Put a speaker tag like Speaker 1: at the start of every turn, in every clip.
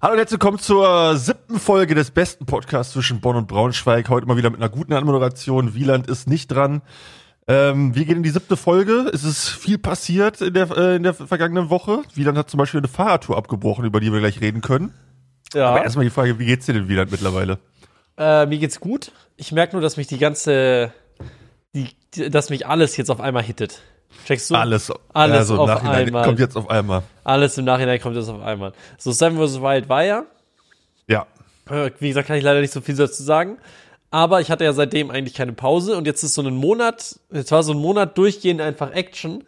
Speaker 1: Hallo und herzlich willkommen zur siebten Folge des besten Podcasts zwischen Bonn und Braunschweig. Heute mal wieder mit einer guten Anmoderation. Wieland ist nicht dran. Ähm, wir gehen in die siebte Folge. Es ist viel passiert in der, äh, in der vergangenen Woche. Wieland hat zum Beispiel eine Fahrradtour abgebrochen, über die wir gleich reden können.
Speaker 2: Ja.
Speaker 1: Aber erstmal die Frage, wie geht's dir denn Wieland mittlerweile?
Speaker 2: Äh, mir geht's gut. Ich merke nur, dass mich die ganze, die, dass mich alles jetzt auf einmal hittet. Checkst du?
Speaker 1: Alles,
Speaker 2: Alles
Speaker 1: also im
Speaker 2: auf
Speaker 1: Nachhinein
Speaker 2: einmal.
Speaker 1: kommt jetzt auf einmal.
Speaker 2: Alles im Nachhinein kommt jetzt auf einmal. So, Seven vs. Wild war ja.
Speaker 1: Ja.
Speaker 2: Äh, Wie gesagt, kann ich leider nicht so viel dazu sagen. Aber ich hatte ja seitdem eigentlich keine Pause und jetzt ist so ein Monat, jetzt war so ein Monat durchgehend einfach Action.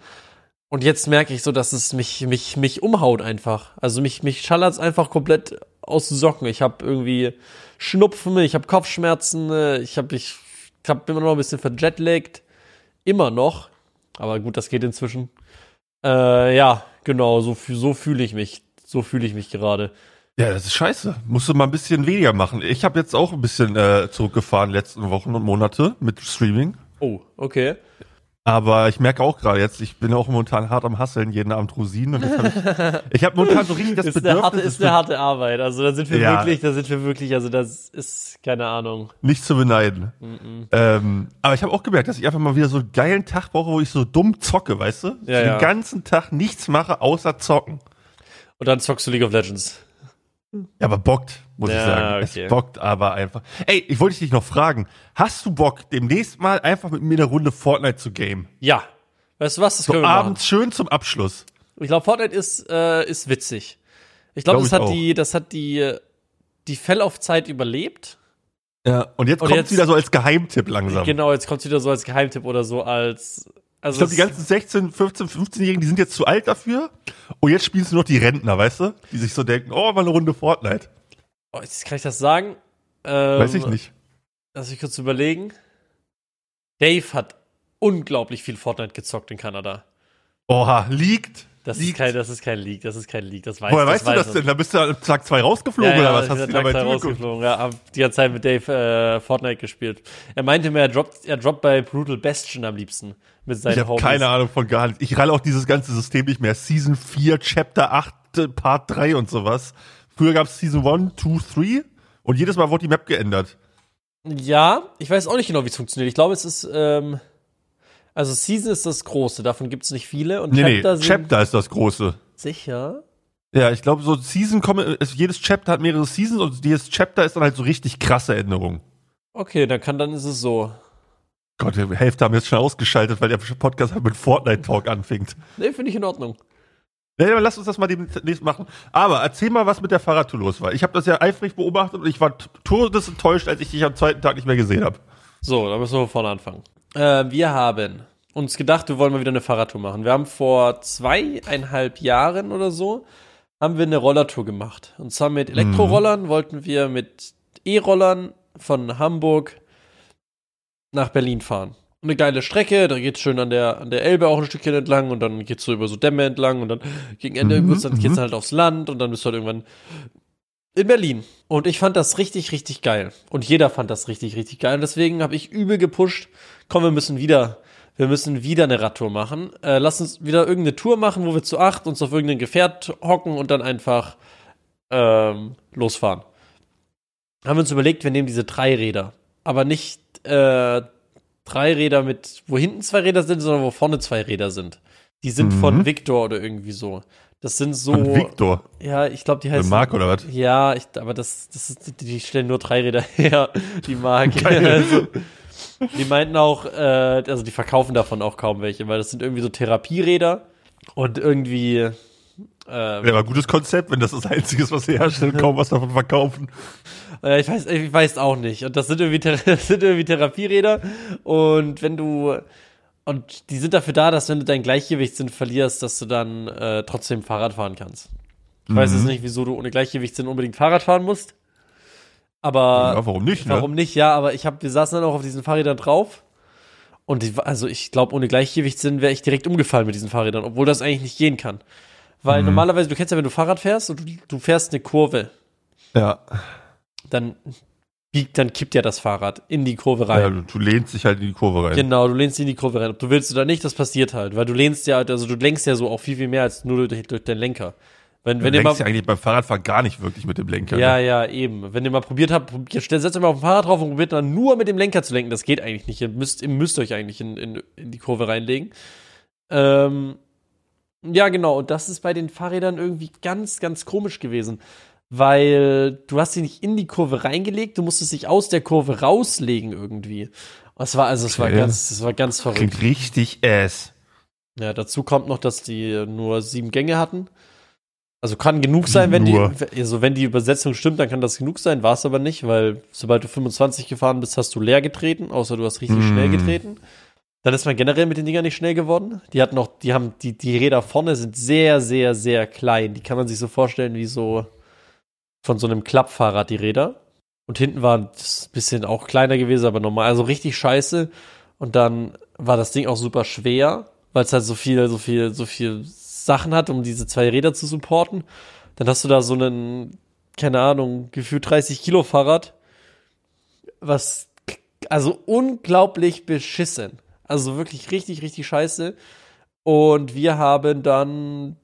Speaker 2: Und jetzt merke ich so, dass es mich, mich, mich umhaut einfach. Also mich, mich schallert's einfach komplett aus den Socken. Ich habe irgendwie Schnupfen, ich habe Kopfschmerzen, äh, ich habe ich hab immer noch ein bisschen verjetlaggt. Immer noch. Aber gut, das geht inzwischen. Äh, ja, genau, so, so fühle ich mich. So fühle ich mich gerade.
Speaker 1: Ja, das ist scheiße. Musst du mal ein bisschen weniger machen. Ich habe jetzt auch ein bisschen äh, zurückgefahren letzten Wochen und Monate mit Streaming.
Speaker 2: Oh, okay.
Speaker 1: Aber ich merke auch gerade jetzt, ich bin auch momentan hart am Hasseln, jeden Abend Rosinen. Und jetzt hab ich ich habe momentan so richtig das
Speaker 2: ist eine
Speaker 1: Bedürfnis,
Speaker 2: harte,
Speaker 1: es
Speaker 2: ist eine harte Arbeit. Also da sind wir
Speaker 1: Ja.
Speaker 2: wirklich, da sind wir wirklich, also das ist keine Ahnung.
Speaker 1: nicht zu beneiden. Ähm, aber ich habe auch gemerkt, dass ich einfach mal wieder so einen geilen Tag brauche, wo ich so dumm zocke, weißt du?
Speaker 2: Ja,
Speaker 1: den
Speaker 2: ja.
Speaker 1: ganzen Tag nichts mache, außer zocken.
Speaker 2: Und dann zockst du League of Legends.
Speaker 1: Ja, aber bockt, muss
Speaker 2: Ja,
Speaker 1: ich sagen.
Speaker 2: okay.
Speaker 1: Es bockt aber einfach. Ey, ich wollte dich noch fragen, hast du Bock, demnächst mal einfach mit mir eine Runde Fortnite zu game?
Speaker 2: Ja. Weißt du was? Das
Speaker 1: So
Speaker 2: können wir
Speaker 1: abends schön zum Abschluss.
Speaker 2: machen. Ich glaube, Fortnite ist, äh, ist witzig. Ich glaube,
Speaker 1: Glaub
Speaker 2: das hat
Speaker 1: auch.
Speaker 2: die, das hat die, die Fellaufzeit überlebt.
Speaker 1: Ja. Und jetzt kommt
Speaker 2: jetzt-
Speaker 1: wieder so als Geheimtipp langsam.
Speaker 2: Genau, jetzt kommt wieder so als Geheimtipp oder so als. Also
Speaker 1: Ich glaube, die
Speaker 2: es-
Speaker 1: ganzen 16, 15, 15-Jährigen, die sind jetzt zu alt dafür. Und jetzt spielen es nur noch die Rentner, weißt du? Die sich so denken, oh, mal eine Runde Fortnite.
Speaker 2: Oh, jetzt kann ich das sagen? Ähm,
Speaker 1: Weiß ich nicht.
Speaker 2: Lass mich kurz überlegen. Dave hat unglaublich viel Fortnite gezockt in Kanada.
Speaker 1: Oha, liegt.
Speaker 2: Das
Speaker 1: liegt.
Speaker 2: ist, kein, das ist kein Leak, das ist kein Leak, das weiß
Speaker 1: Woher
Speaker 2: das
Speaker 1: weißt du das denn? Da bist du am Tag 2 rausgeflogen oder was?
Speaker 2: ich
Speaker 1: Hast du
Speaker 2: Tag
Speaker 1: dabei
Speaker 2: zwei
Speaker 1: zugeguckt?
Speaker 2: rausgeflogen. Ja, hab die ganze Zeit mit Dave äh, Fortnite gespielt. Er meinte mir, er droppt, er droppt bei Brutal Bastion am liebsten mit seinen
Speaker 1: Ich habe keine Ahnung von gar nichts. Ich ralle auch dieses ganze System nicht mehr. Season 4, Chapter 8, äh, Part 3 und sowas. Früher gab es Season 1, 2, 3 und jedes Mal wurde die Map geändert.
Speaker 2: Ja, ich weiß auch nicht genau, wie es funktioniert. Ich glaube, es ist, ähm, also Season ist das Große, davon gibt es nicht viele. Und
Speaker 1: Nee,
Speaker 2: Chapter
Speaker 1: nee, Chapter ist das große.
Speaker 2: sicher.
Speaker 1: Ja, ich glaube, so Season kommen, es- jedes Chapter hat mehrere Seasons und jedes Chapter ist dann halt so richtig krasse Änderungen.
Speaker 2: Okay, dann kann, dann ist es so.
Speaker 1: Gott, die Hälfte haben jetzt schon ausgeschaltet, weil der Podcast halt mit Fortnite-Talk anfängt.
Speaker 2: Nee, finde ich in Ordnung.
Speaker 1: Ja, dann lass uns das mal demnächst machen. Aber erzähl mal, was mit der Fahrradtour los war. Ich habe das ja eifrig beobachtet und ich war todesenttäuscht, als ich dich am zweiten Tag nicht mehr gesehen habe.
Speaker 2: So, dann müssen wir von vorne anfangen. Äh, wir haben uns gedacht, wir wollen mal wieder eine Fahrradtour machen. Wir haben vor zweieinhalb Jahren oder so, haben wir eine Rollertour gemacht. Und zwar mit Elektrorollern wollten wir mit E-Rollern von Hamburg nach Berlin fahren. Eine geile Strecke, da geht's schön an der, an der Elbe auch ein Stückchen entlang und dann geht's so über so Dämme entlang und dann gegen Ende
Speaker 1: Mhm,
Speaker 2: wird's dann, geht's
Speaker 1: mhm.
Speaker 2: halt aufs Land und dann bist du halt irgendwann in Berlin. Und ich fand das richtig, richtig geil. Und jeder fand das richtig, richtig geil. Und deswegen habe ich übel gepusht. Komm, wir müssen wieder, wir müssen wieder eine Radtour machen. Äh, lass uns wieder irgendeine Tour machen, wo wir zu acht uns auf irgendein Gefährt hocken und dann einfach ähm, losfahren. Haben wir uns überlegt, wir nehmen diese drei Räder. Aber nicht äh, drei Räder mit, wo hinten zwei Räder sind, sondern wo vorne zwei Räder sind. Die sind
Speaker 1: Mhm.
Speaker 2: von Victor oder irgendwie so. Das sind so.
Speaker 1: Von Victor.
Speaker 2: Ja, ich glaube, die
Speaker 1: Der
Speaker 2: heißen.
Speaker 1: Marc oder was?
Speaker 2: Ja, ich, aber das, das ist, die stellen nur drei Räder her, die.
Speaker 1: Geil.
Speaker 2: Also, die meinten auch, äh, also die verkaufen davon auch kaum welche, weil das sind irgendwie so Therapieräder und irgendwie. Äh,
Speaker 1: Ja, aber gutes Konzept, wenn das das Einzige ist, was sie herstellen, kaum was davon verkaufen.
Speaker 2: äh, ich weiß, ich weiß auch nicht. Und das sind irgendwie, das sind irgendwie Therapieräder. Und wenn du und die sind dafür da, dass wenn du dein Gleichgewichtssinn verlierst, dass du dann äh, trotzdem Fahrrad fahren kannst. Ich weiß
Speaker 1: Mhm.
Speaker 2: jetzt nicht, wieso du ohne Gleichgewichtssinn unbedingt Fahrrad fahren musst. Aber
Speaker 1: Ja, warum nicht, ne?
Speaker 2: Warum nicht? Ja, aber ich habe, wir saßen dann auch auf diesen Fahrrädern drauf. Und die, also ich glaube, ohne Gleichgewichtssinn wäre ich direkt umgefallen mit diesen Fahrrädern, obwohl das eigentlich nicht gehen kann. Weil normalerweise, du kennst ja, wenn du Fahrrad fährst und du, du fährst eine Kurve,
Speaker 1: Ja.
Speaker 2: dann biegt, dann kippt ja das Fahrrad in die Kurve
Speaker 1: ja
Speaker 2: rein.
Speaker 1: du, du lehnst dich halt in die Kurve rein.
Speaker 2: Genau, du lehnst in die Kurve rein. Ob du willst oder nicht, das passiert halt. Weil du lehnst ja, also du lenkst ja so auch viel, viel mehr als nur durch, durch deinen Lenker. Wenn,
Speaker 1: Du
Speaker 2: wenn mal,
Speaker 1: lenkst ja eigentlich beim Fahrradfahren gar nicht wirklich mit dem Lenker.
Speaker 2: ja,
Speaker 1: ne?
Speaker 2: ja, eben. Wenn ihr mal probiert habt, probiert, setzt euch mal auf dem Fahrrad drauf und probiert dann nur mit dem Lenker zu lenken. Das geht eigentlich nicht. Ihr müsst, ihr müsst euch eigentlich in, in, in die Kurve reinlegen. Ähm, ja, genau. Und das ist bei den Fahrrädern irgendwie ganz, ganz komisch gewesen. Weil du hast sie nicht in die Kurve reingelegt, du musstest dich aus der Kurve rauslegen irgendwie. Das war, also, es war
Speaker 1: Okay.
Speaker 2: ganz, das war ganz verrückt.
Speaker 1: Klingt richtig ass.
Speaker 2: Ja, dazu kommt noch, dass die nur sieben Gänge hatten. Also kann genug sein, wenn
Speaker 1: Nur.
Speaker 2: die, also wenn die Übersetzung stimmt, dann kann das genug sein, war es aber nicht, weil sobald du 25 gefahren bist, hast du leer getreten, außer du hast richtig
Speaker 1: Mm.
Speaker 2: schnell getreten. Dann ist man generell mit den Dingern nicht schnell geworden. Die hatten noch, die haben, die, die Räder vorne sind sehr, sehr, sehr klein. Die kann man sich so vorstellen wie so von so einem Klappfahrrad, die Räder. Und hinten war es ein bisschen auch kleiner gewesen, aber normal, also richtig scheiße. Und dann war das Ding auch super schwer, weil es halt so viel, so viel, so viel Sachen hat, um diese zwei Räder zu supporten. Dann hast du da so einen, keine Ahnung, gefühlt 30 Kilo Fahrrad, was also unglaublich beschissen. Also wirklich richtig, richtig scheiße. Und wir haben dann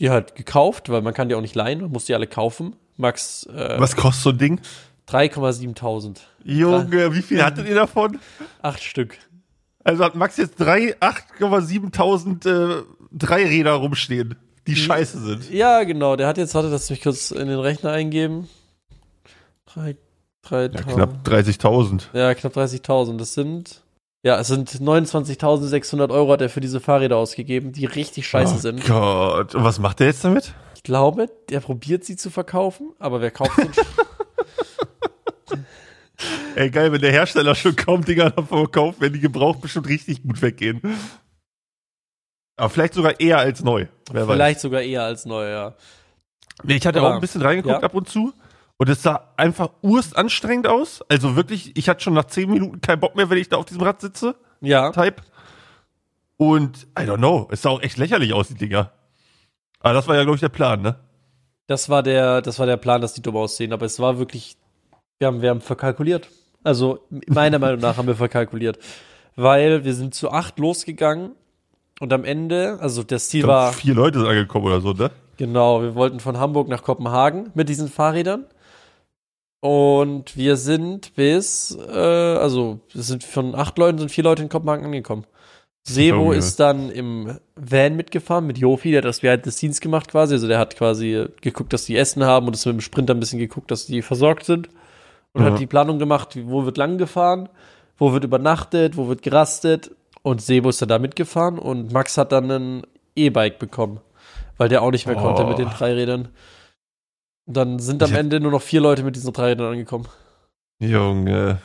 Speaker 2: die halt gekauft, weil man kann die auch nicht leihen, man muss die alle kaufen. Max äh,
Speaker 1: Was kostet so ein Ding?
Speaker 2: 3,7.000.
Speaker 1: Junge, wie viel hattet ihr davon?
Speaker 2: Acht Stück.
Speaker 1: Also hat Max jetzt drei 8,7.000 äh, Dreiräder rumstehen, die scheiße sind.
Speaker 2: Ja, genau. Der hat jetzt, warte, lass mich kurz in den Rechner eingeben. Drei, drei,
Speaker 1: Ja, knapp 30.000.
Speaker 2: Ja, knapp 30.000. Das sind, ja, es sind 29.600 Euro hat er für diese Fahrräder ausgegeben, die richtig scheiße
Speaker 1: oh
Speaker 2: sind.
Speaker 1: Gott. Und was macht er jetzt damit?
Speaker 2: Ich glaube, der probiert sie zu verkaufen, aber wer kauft sie?
Speaker 1: Ey, geil, wenn der Hersteller schon kaum Dinger davon verkauft, wenn die gebraucht bestimmt richtig gut weggehen. Aber vielleicht sogar eher als neu. Wer
Speaker 2: Vielleicht sogar eher als neu, ja.
Speaker 1: weiß. Nee, Ich hatte
Speaker 2: Aber-
Speaker 1: auch ein bisschen reingeguckt
Speaker 2: ja.
Speaker 1: ab und zu. Und es sah einfach urst anstrengend aus. Also wirklich, ich hatte schon nach 10 Minuten keinen Bock mehr, wenn ich da auf diesem Rad sitze.
Speaker 2: Ja,
Speaker 1: Type. Und I don't know, es sah auch echt lächerlich aus, die Dinger. Aber das war ja, glaube ich, der Plan, ne?
Speaker 2: das war der, das war der Plan, dass die dumm aussehen, aber es war wirklich, wir haben, wir haben verkalkuliert. Also, meiner Meinung nach haben wir verkalkuliert. Weil wir sind zu acht losgegangen und am Ende, also das Ziel
Speaker 1: glaub,
Speaker 2: war,
Speaker 1: vier Leute sind angekommen oder so, ne?
Speaker 2: Genau, wir wollten von Hamburg nach Kopenhagen mit diesen Fahrrädern. Und wir sind bis, äh, also es sind von acht Leuten sind vier Leute in Kopenhagen angekommen. Sebo
Speaker 1: Junge.
Speaker 2: ist dann im Van mitgefahren mit Jofi, der hat das während des Dienstes gemacht quasi. Also der hat quasi geguckt, dass die Essen haben und ist mit dem Sprinter ein bisschen geguckt, dass die versorgt sind. Und
Speaker 1: Ja.
Speaker 2: hat die Planung gemacht, wo wird lang gefahren, wo wird übernachtet, wo wird gerastet. Und Sebo ist dann da mitgefahren und Max hat dann ein E-Bike bekommen, weil der auch nicht mehr konnte
Speaker 1: Oh.
Speaker 2: mit den drei Rädern. Und dann sind am Ende nur noch vier Leute mit diesen drei Rädern angekommen.
Speaker 1: Junge.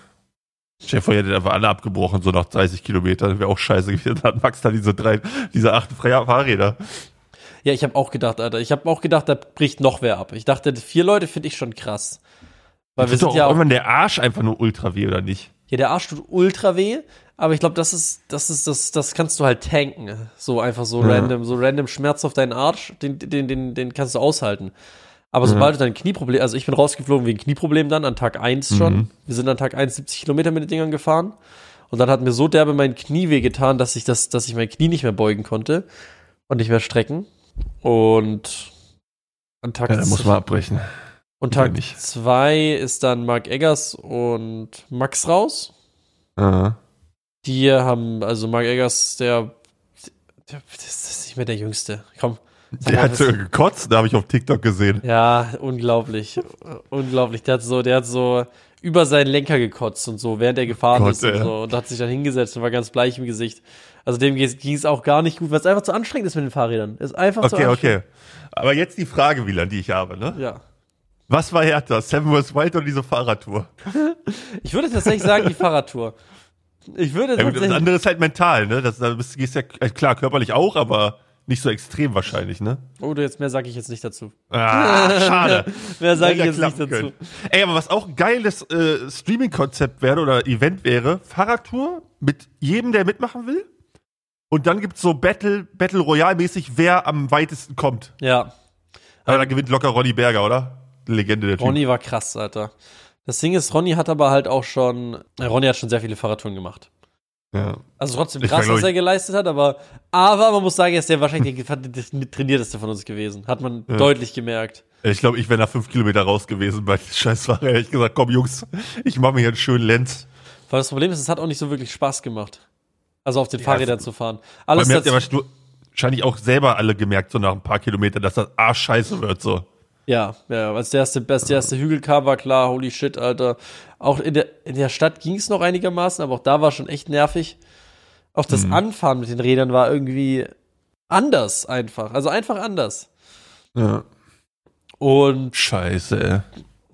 Speaker 1: Chef, ihr hättet einfach alle abgebrochen, so nach 30 Kilometern. Wäre auch scheiße gewesen. Dann hat Max da diese drei, diese acht freie Fahrräder.
Speaker 2: Ja, ich habe auch gedacht, Alter. Ich habe auch gedacht, da bricht noch wer ab. Ich dachte, vier Leute finde ich schon krass. Weil wir
Speaker 1: Tut
Speaker 2: sind
Speaker 1: doch
Speaker 2: ja auch,
Speaker 1: irgendwann der Arsch einfach nur ultra weh, oder nicht?
Speaker 2: ja, der Arsch tut ultra weh, aber ich glaube, das ist, das ist, das, das kannst du halt tanken. So einfach so
Speaker 1: Ja.
Speaker 2: random, so random Schmerz auf deinen Arsch, den, den, den, den kannst du aushalten. Aber
Speaker 1: Ja.
Speaker 2: sobald du dein Knieproblem, also ich bin rausgeflogen wegen Knieproblem dann an Tag 1 schon.
Speaker 1: Mhm.
Speaker 2: Wir sind an Tag 1 70 Kilometer mit den Dingern gefahren. Und dann hat mir so derbe mein Knie wehgetan, dass ich das, dass ich mein Knie nicht mehr beugen konnte und nicht mehr strecken. Und an Tag
Speaker 1: Ja, dann muss man abbrechen.
Speaker 2: und Tag
Speaker 1: nicht.
Speaker 2: 2 ist dann Mark Eggers und Max raus.
Speaker 1: Aha.
Speaker 2: Die haben, also Mark Eggers, der, der das ist nicht mehr der Jüngste. Komm.
Speaker 1: Der hat sogar gekotzt, da habe ich auf TikTok gesehen.
Speaker 2: Ja, unglaublich. unglaublich. Der hat so, der hat so über seinen Lenker gekotzt und so, während er gefahren
Speaker 1: Gott,
Speaker 2: ist und so. Und hat sich dann hingesetzt und war ganz bleich im Gesicht. Also dem ging es auch gar nicht gut, weil es einfach zu anstrengend ist mit den Fahrrädern. Ist einfach zu
Speaker 1: Okay,
Speaker 2: anstrengend.
Speaker 1: okay. Aber jetzt die Frage, Wieland, die ich habe, ne?
Speaker 2: Ja.
Speaker 1: Was war härter, Seven vs. Wild oder diese Fahrradtour?
Speaker 2: Ich würde tatsächlich sagen, die Fahrradtour. Ich würde
Speaker 1: Ja, gut, das andere ist halt mental, ne? Das, da bist, gehst ja, äh, klar, körperlich auch, aber nicht so extrem wahrscheinlich, ne?
Speaker 2: Oh, du jetzt mehr sage ich jetzt nicht dazu.
Speaker 1: Ah, schade.
Speaker 2: Mehr sage ich jetzt nicht dazu.
Speaker 1: können. Ey, aber was auch ein geiles äh, Streaming-Konzept wäre oder Event wäre, Fahrradtour mit jedem, der mitmachen will. Und dann gibt's so Battle, Battle Royale-mäßig, wer am weitesten kommt.
Speaker 2: Ja.
Speaker 1: Aber da gewinnt locker Ronny Berger, oder? Legende der Typ.
Speaker 2: Ronny war krass, Alter. Das Ding ist, Ronny hat aber halt auch schon, äh, Ronny hat schon sehr viele Fahrradtouren gemacht.
Speaker 1: Ja.
Speaker 2: Also trotzdem krass, was er geleistet hat, aber, aber man muss sagen, er ist der wahrscheinlich der trainierteste von uns gewesen. Hat man deutlich gemerkt.
Speaker 1: Ich glaube, ich wäre nach fünf Kilometer raus gewesen bei Scheißfahrer. Hätte ich gesagt, komm Jungs, ich mache mir hier einen schönen Lenz.
Speaker 2: Weil das Problem ist, es hat auch nicht so wirklich Spaß gemacht. Also auf den
Speaker 1: Ja,
Speaker 2: Fahrrädern zu fahren.
Speaker 1: Bei
Speaker 2: Alles
Speaker 1: mir habt ihr wahrscheinlich auch selber alle gemerkt, so nach ein paar Kilometern, dass das arsch scheiße wird, so.
Speaker 2: Ja, ja, als der erste, als der erste Hügel kam, war klar, holy shit, Alter. Auch in der, in der Stadt ging es noch einigermaßen, aber auch da war schon echt nervig. Auch das
Speaker 1: Mhm.
Speaker 2: Anfahren mit den Rädern war irgendwie anders einfach. Also einfach anders.
Speaker 1: Ja.
Speaker 2: Und
Speaker 1: Scheiße,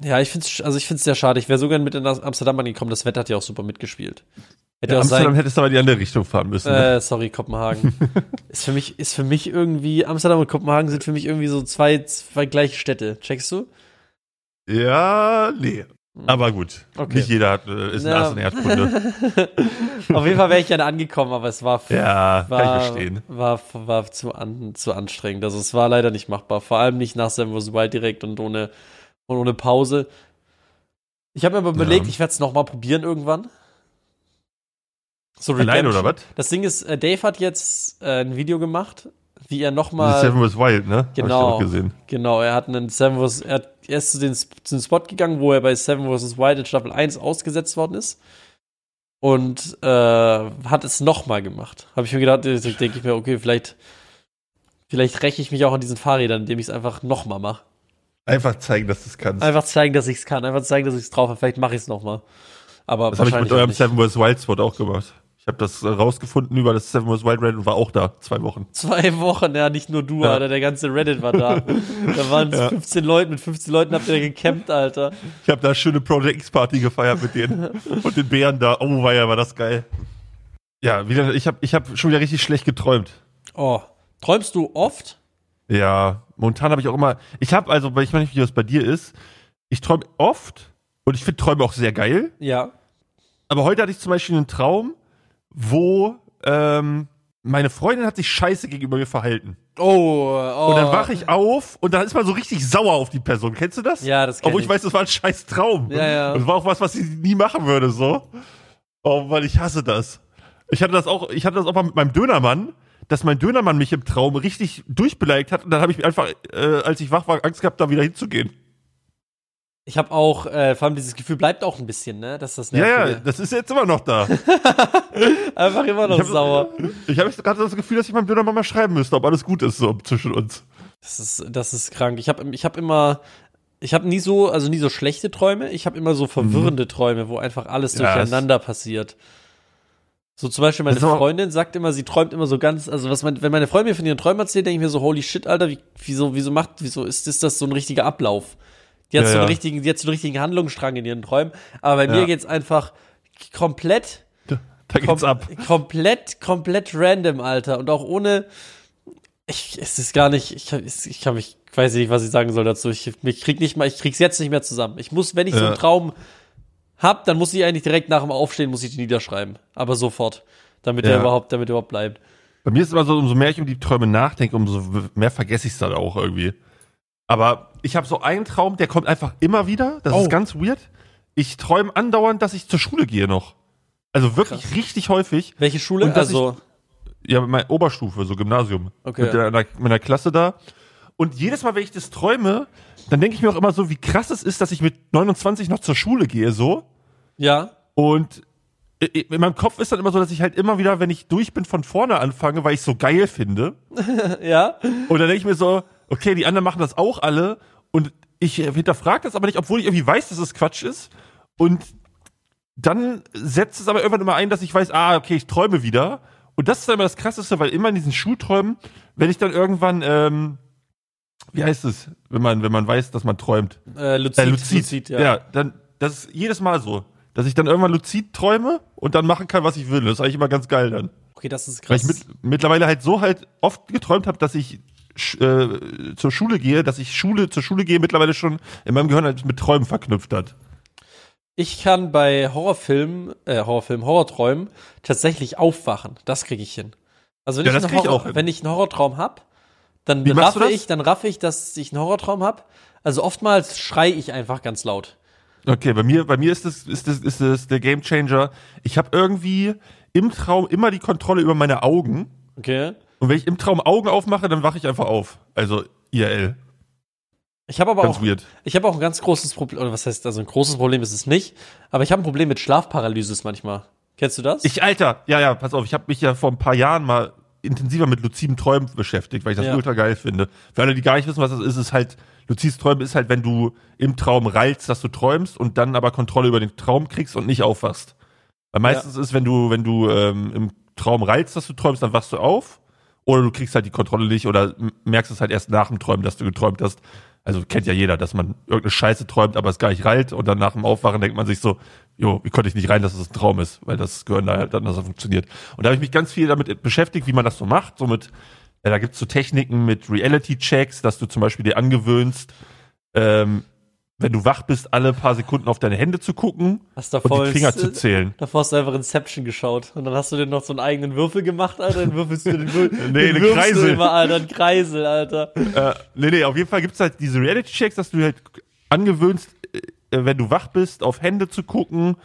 Speaker 1: ey.
Speaker 2: ja, ich finde es also ich find's sehr schade. Ich wäre sogar mit in Amsterdam angekommen. Das Wetter hat ja auch super mitgespielt. Hätte
Speaker 1: Ja, Amsterdam
Speaker 2: sein,
Speaker 1: hättest du aber in die andere Richtung fahren müssen. ne?
Speaker 2: äh, sorry, Kopenhagen. ist für mich, ist für mich irgendwie, Amsterdam und Kopenhagen sind für mich irgendwie so zwei, zwei gleiche Städte. Checkst du?
Speaker 1: Ja, nee. Aber gut.
Speaker 2: Okay.
Speaker 1: Nicht jeder hat, äh, ist ein
Speaker 2: Ja.
Speaker 1: Ass in Erdkunde.
Speaker 2: Auf jeden Fall wäre ich gerne angekommen, aber es war,
Speaker 1: Ja,
Speaker 2: war, war, war zu, an, zu anstrengend. Also es war leider nicht machbar. Vor allem nicht nach vs. Wild direkt und ohne, und ohne Pause. Ich habe mir aber überlegt,
Speaker 1: Ja.
Speaker 2: ich werde es nochmal probieren irgendwann. So Redemption.
Speaker 1: oder was?
Speaker 2: Das Ding ist, äh, Dave hat jetzt äh, ein Video gemacht, wie er
Speaker 1: ist
Speaker 2: nochmal.
Speaker 1: Seven vs. Wild, ne?
Speaker 2: Genau. Genau, er hat einen Seven vs. Er hat erst zu, den, zu den Spot gegangen, wo er bei Seven vs. Wild in Staffel 1 ausgesetzt worden ist. Und äh, hat es nochmal gemacht. Habe ich mir gedacht, denke ich mir, okay, vielleicht, vielleicht räche ich mich auch an diesen Fahrrädern, indem ich es einfach nochmal mache.
Speaker 1: Einfach zeigen, dass du es kannst.
Speaker 2: Einfach zeigen, dass ich es kann. Einfach zeigen, dass ich es drauf habe. Vielleicht mache ich es nochmal. Aber
Speaker 1: das habe ich mit eurem. Seven vs. Wild Spot auch gemacht. Ich habe das äh, rausgefunden über das Seven vs. Wild Reddit und war auch da, zwei Wochen.
Speaker 2: Zwei Wochen, ja, nicht nur du,
Speaker 1: Ja.
Speaker 2: Alter, der ganze Reddit war da. da waren es
Speaker 1: Ja.
Speaker 2: 15 Leute, mit 15 Leuten habt ihr da gecampt, Alter.
Speaker 1: Ich habe da eine schöne Project X Party gefeiert mit denen und den Bären da. Oh, war ja, war das geil. Ja, wieder, ich habe ich hab schon wieder richtig schlecht geträumt.
Speaker 2: Oh. Träumst du oft?
Speaker 1: Ja, momentan habe ich auch immer. Ich habe also, weil ich meine nicht, wie das bei dir ist. Ich träume oft und ich finde Träume auch sehr geil.
Speaker 2: Ja.
Speaker 1: Aber heute hatte ich zum Beispiel einen Traum, wo ähm, meine Freundin hat sich scheiße gegenüber mir verhalten.
Speaker 2: Oh, oh.
Speaker 1: Und dann wache ich auf und dann ist man so richtig sauer auf die Person. Kennst du das?
Speaker 2: Ja, das kenn
Speaker 1: Obwohl ich
Speaker 2: ich.
Speaker 1: weiß, das war ein scheiß Traum.
Speaker 2: Ja, ja.
Speaker 1: Und das war auch was, was sie nie machen würde, so. Oh, weil ich hasse das. Ich hatte das auch, ich hatte das auch mal mit meinem Dönermann, dass mein Dönermann mich im Traum richtig durchbeleidigt hat und dann habe ich einfach, äh, als ich wach war, Angst gehabt, da wieder hinzugehen.
Speaker 2: Ich habe auch, äh, vor allem dieses Gefühl bleibt auch ein bisschen, ne? Dass das
Speaker 1: Ja, ja, das ist jetzt immer noch da.
Speaker 2: Einfach immer noch
Speaker 1: Ich hab-
Speaker 2: sauer.
Speaker 1: Ich habe gerade das Gefühl, dass ich meinem Dönermann mal schreiben müsste, ob alles gut ist so zwischen uns.
Speaker 2: Das ist, das ist krank. Ich habe ich hab immer, ich habe nie so, also nie so schlechte Träume. Ich habe immer so verwirrende Träume, wo einfach alles
Speaker 1: Mhm. Ja,
Speaker 2: durcheinander passiert. So zum Beispiel meine Freundin sagt immer, sie träumt immer so ganz, also was mein, wenn meine Freundin mir von ihren Träumen erzählt, denke ich mir so, holy shit, Alter, wie, wieso, wieso macht, wieso ist, ist das so ein richtiger Ablauf? Die hat
Speaker 1: Ja,
Speaker 2: so einen
Speaker 1: ja.
Speaker 2: richtigen, die hat so einen richtigen Handlungsstrang in ihren Träumen. Aber bei mir geht's einfach komplett
Speaker 1: Da, geht's
Speaker 2: Kom
Speaker 1: ab.
Speaker 2: Komplett, komplett random, Alter. Und auch ohne. Ich, es ist gar nicht, ich, ich kann mich, ich weiß nicht, was ich sagen soll dazu. Ich, ich krieg nicht mal, ich krieg's jetzt nicht mehr zusammen. Ich muss, wenn ich so
Speaker 1: Ja.
Speaker 2: einen Traum hab, dann muss ich eigentlich direkt nach dem Aufstehen, muss ich den niederschreiben. Aber sofort. Damit
Speaker 1: Ja.
Speaker 2: er überhaupt, damit er überhaupt bleibt.
Speaker 1: Bei mir ist es immer so, umso mehr ich um die Träume nachdenke, umso mehr vergesse ich es dann auch irgendwie. Aber ich habe so einen Traum, der kommt einfach immer wieder. Das
Speaker 2: Oh.
Speaker 1: ist ganz weird. Ich träume andauernd, dass ich zur Schule gehe noch. Also wirklich richtig häufig.
Speaker 2: Welche Schule?
Speaker 1: Und
Speaker 2: Also,
Speaker 1: Ja, meine Oberstufe, so Gymnasium.
Speaker 2: Okay.
Speaker 1: Mit der, meiner Klasse da. Und jedes Mal, wenn ich das träume, dann denke ich mir auch immer so, wie krass es ist, dass ich mit 29 noch zur Schule gehe, so.
Speaker 2: ja.
Speaker 1: Und in meinem Kopf ist dann immer so, dass ich halt immer wieder, wenn ich durch bin, von vorne anfange, weil ich es so geil finde.
Speaker 2: Ja.
Speaker 1: Und dann denke ich mir so, okay, die anderen machen das auch alle. Und ich hinterfrage das aber nicht, obwohl ich irgendwie weiß, dass es Quatsch ist. Und dann setzt es aber irgendwann immer ein, dass ich weiß, ah, okay, ich träume wieder. Und das ist dann immer das Krasseste, weil immer in diesen Schulträumen, wenn ich dann irgendwann, ähm, wie heißt es, wenn man, wenn man weiß, dass man träumt?
Speaker 2: Äh, Luzid,
Speaker 1: Äh, Luzid.
Speaker 2: ja.
Speaker 1: ja. dann, das ist jedes Mal so. Dass ich dann irgendwann Luzid träume und dann machen kann, was ich will. Das ist eigentlich immer ganz geil dann.
Speaker 2: Okay, das ist
Speaker 1: Weil
Speaker 2: krass.
Speaker 1: ich mit, mittlerweile halt so halt oft geträumt habe, dass ich äh, zur Schule gehe, dass ich Schule zur Schule gehe, mittlerweile schon in meinem Gehirn halt mit Träumen verknüpft hat.
Speaker 2: Ich kann bei Horrorfilmen, äh, Horrorfilmen, Horrorträumen tatsächlich aufwachen. Das kriege ich hin. Also wenn,
Speaker 1: Ja,
Speaker 2: ich, einen Horror, wenn ich einen Horrortraum hab, dann
Speaker 1: Wie
Speaker 2: raffe ich, dann raffe ich, dass ich einen Horrortraum hab. Also oftmals schrei ich einfach ganz laut.
Speaker 1: Okay, bei mir, bei mir ist das, ist das, ist das der Game Changer. Ich habe irgendwie im Traum immer die Kontrolle über meine Augen.
Speaker 2: Okay.
Speaker 1: Und wenn ich im Traum Augen aufmache, dann wache ich einfach auf. Also IRL.
Speaker 2: Ich habe aber
Speaker 1: Ganz
Speaker 2: auch,
Speaker 1: weird.
Speaker 2: ich habe auch ein ganz großes Problem, oder was heißt, also ein großes Problem ist es nicht, aber ich habe ein Problem mit Schlafparalysis manchmal. Kennst du das?
Speaker 1: Ich, Alter, ja, ja, pass auf, ich habe mich ja vor ein paar Jahren mal intensiver mit luziden Träumen beschäftigt, weil ich das
Speaker 2: Ja.
Speaker 1: ultra geil finde. Für alle, die gar nicht wissen, was das ist, ist halt, luzides Träumen ist halt, wenn du im Traum reilst, dass du träumst und dann aber Kontrolle über den Traum kriegst und nicht aufwachst. Weil meistens ist, wenn du, wenn du ähm, im Traum reilst, dass du träumst, dann wachst du auf oder du kriegst halt die Kontrolle nicht oder merkst es halt erst nach dem Träumen, dass du geträumt hast. Also kennt ja jeder, dass man irgendeine Scheiße träumt, aber es gar nicht reilt. Und dann nach dem Aufwachen denkt man sich so, jo, wie konnte ich nicht rein, dass es ein Traum ist, weil das Gehirn da halt anders funktioniert. Und da habe ich mich ganz viel damit beschäftigt, wie man das so macht, so mit, ja, da gibt's so Techniken mit Reality-Checks, dass du zum Beispiel dir angewöhnst, ähm, wenn du wach bist, alle paar Sekunden auf deine Hände zu gucken
Speaker 2: Hast
Speaker 1: und die Finger
Speaker 2: ins-
Speaker 1: zu zählen.
Speaker 2: Davor hast du einfach Inception geschaut und dann hast du dir noch so einen eigenen Würfel gemacht, Alter. Dann würfelst du den Würfel.
Speaker 1: Nee,
Speaker 2: den
Speaker 1: eine Kreisel.
Speaker 2: Immer, Alter, ein Kreisel, Alter.
Speaker 1: Äh, nee, nee, auf jeden Fall gibt's halt diese Reality-Checks, dass du halt angewöhnst, äh, wenn du wach bist, auf Hände zu gucken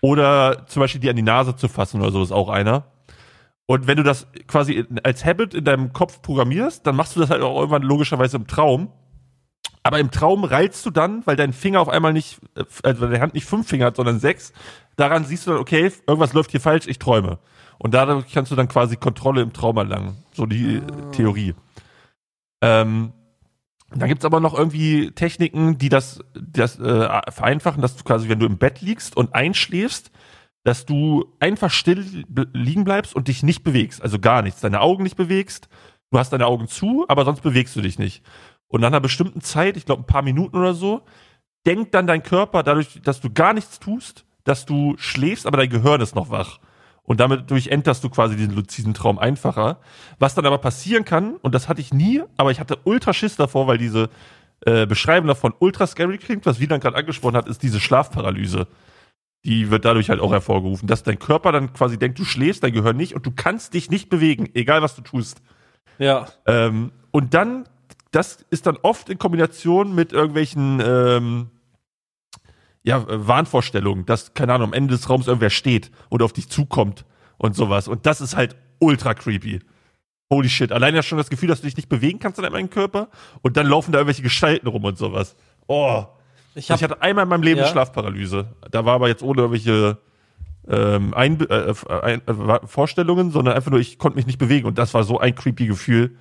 Speaker 1: oder zum Beispiel die an die Nase zu fassen oder so, ist auch einer. Und wenn du das quasi als Habit in deinem Kopf programmierst, dann machst du das halt auch irgendwann logischerweise im Traum. Aber im Traum reilst du dann, weil dein Finger auf einmal nicht, äh, also weil deine Hand nicht fünf Finger hat, sondern sechs. Daran siehst du dann, okay, irgendwas läuft hier falsch, ich träume. Und dadurch kannst du dann quasi Kontrolle im Traum erlangen. So die äh, Theorie. Ähm, dann gibt's aber noch irgendwie Techniken, die das, das äh, vereinfachen, dass du quasi, wenn du im Bett liegst und einschläfst, dass du einfach still liegen bleibst und dich nicht bewegst. Also gar nichts. Deine Augen nicht bewegst. Du hast deine Augen zu, aber sonst bewegst du dich nicht. Und nach einer bestimmten Zeit, ich glaube ein paar Minuten oder so, denkt dann dein Körper dadurch, dass du gar nichts tust, dass du schläfst, aber dein Gehirn ist noch wach. Und damit durchenterst du quasi diesen luziden Traum einfacher. Was dann aber passieren kann, und das hatte ich nie, aber ich hatte ultra Schiss davor, weil diese äh, Beschreibung davon ultra scary klingt, was Wieland gerade angesprochen hat, ist diese Schlafparalyse. Die wird dadurch halt auch hervorgerufen, dass dein Körper dann quasi denkt, du schläfst, dein Gehirn nicht und du kannst dich nicht bewegen, egal was du tust.
Speaker 2: Ja.
Speaker 1: Ähm, und dann, das ist dann oft in Kombination mit irgendwelchen ähm, ja, äh, Wahnvorstellungen, dass, keine Ahnung, am Ende des Raums irgendwer steht und auf dich zukommt und sowas. Und das ist halt ultra creepy. Holy shit. Allein ja schon das Gefühl, dass du dich nicht bewegen kannst in deinem Körper und dann laufen da irgendwelche Gestalten rum und sowas. Oh.
Speaker 2: Ich
Speaker 1: Ich,
Speaker 2: hab,
Speaker 1: hatte einmal in meinem Leben
Speaker 2: Ja.
Speaker 1: eine Schlafparalyse. Da war aber jetzt ohne irgendwelche ähm, ein, äh, äh, ein, äh, Vorstellungen, sondern einfach nur, ich konnte mich nicht bewegen und das war so ein creepy Gefühl.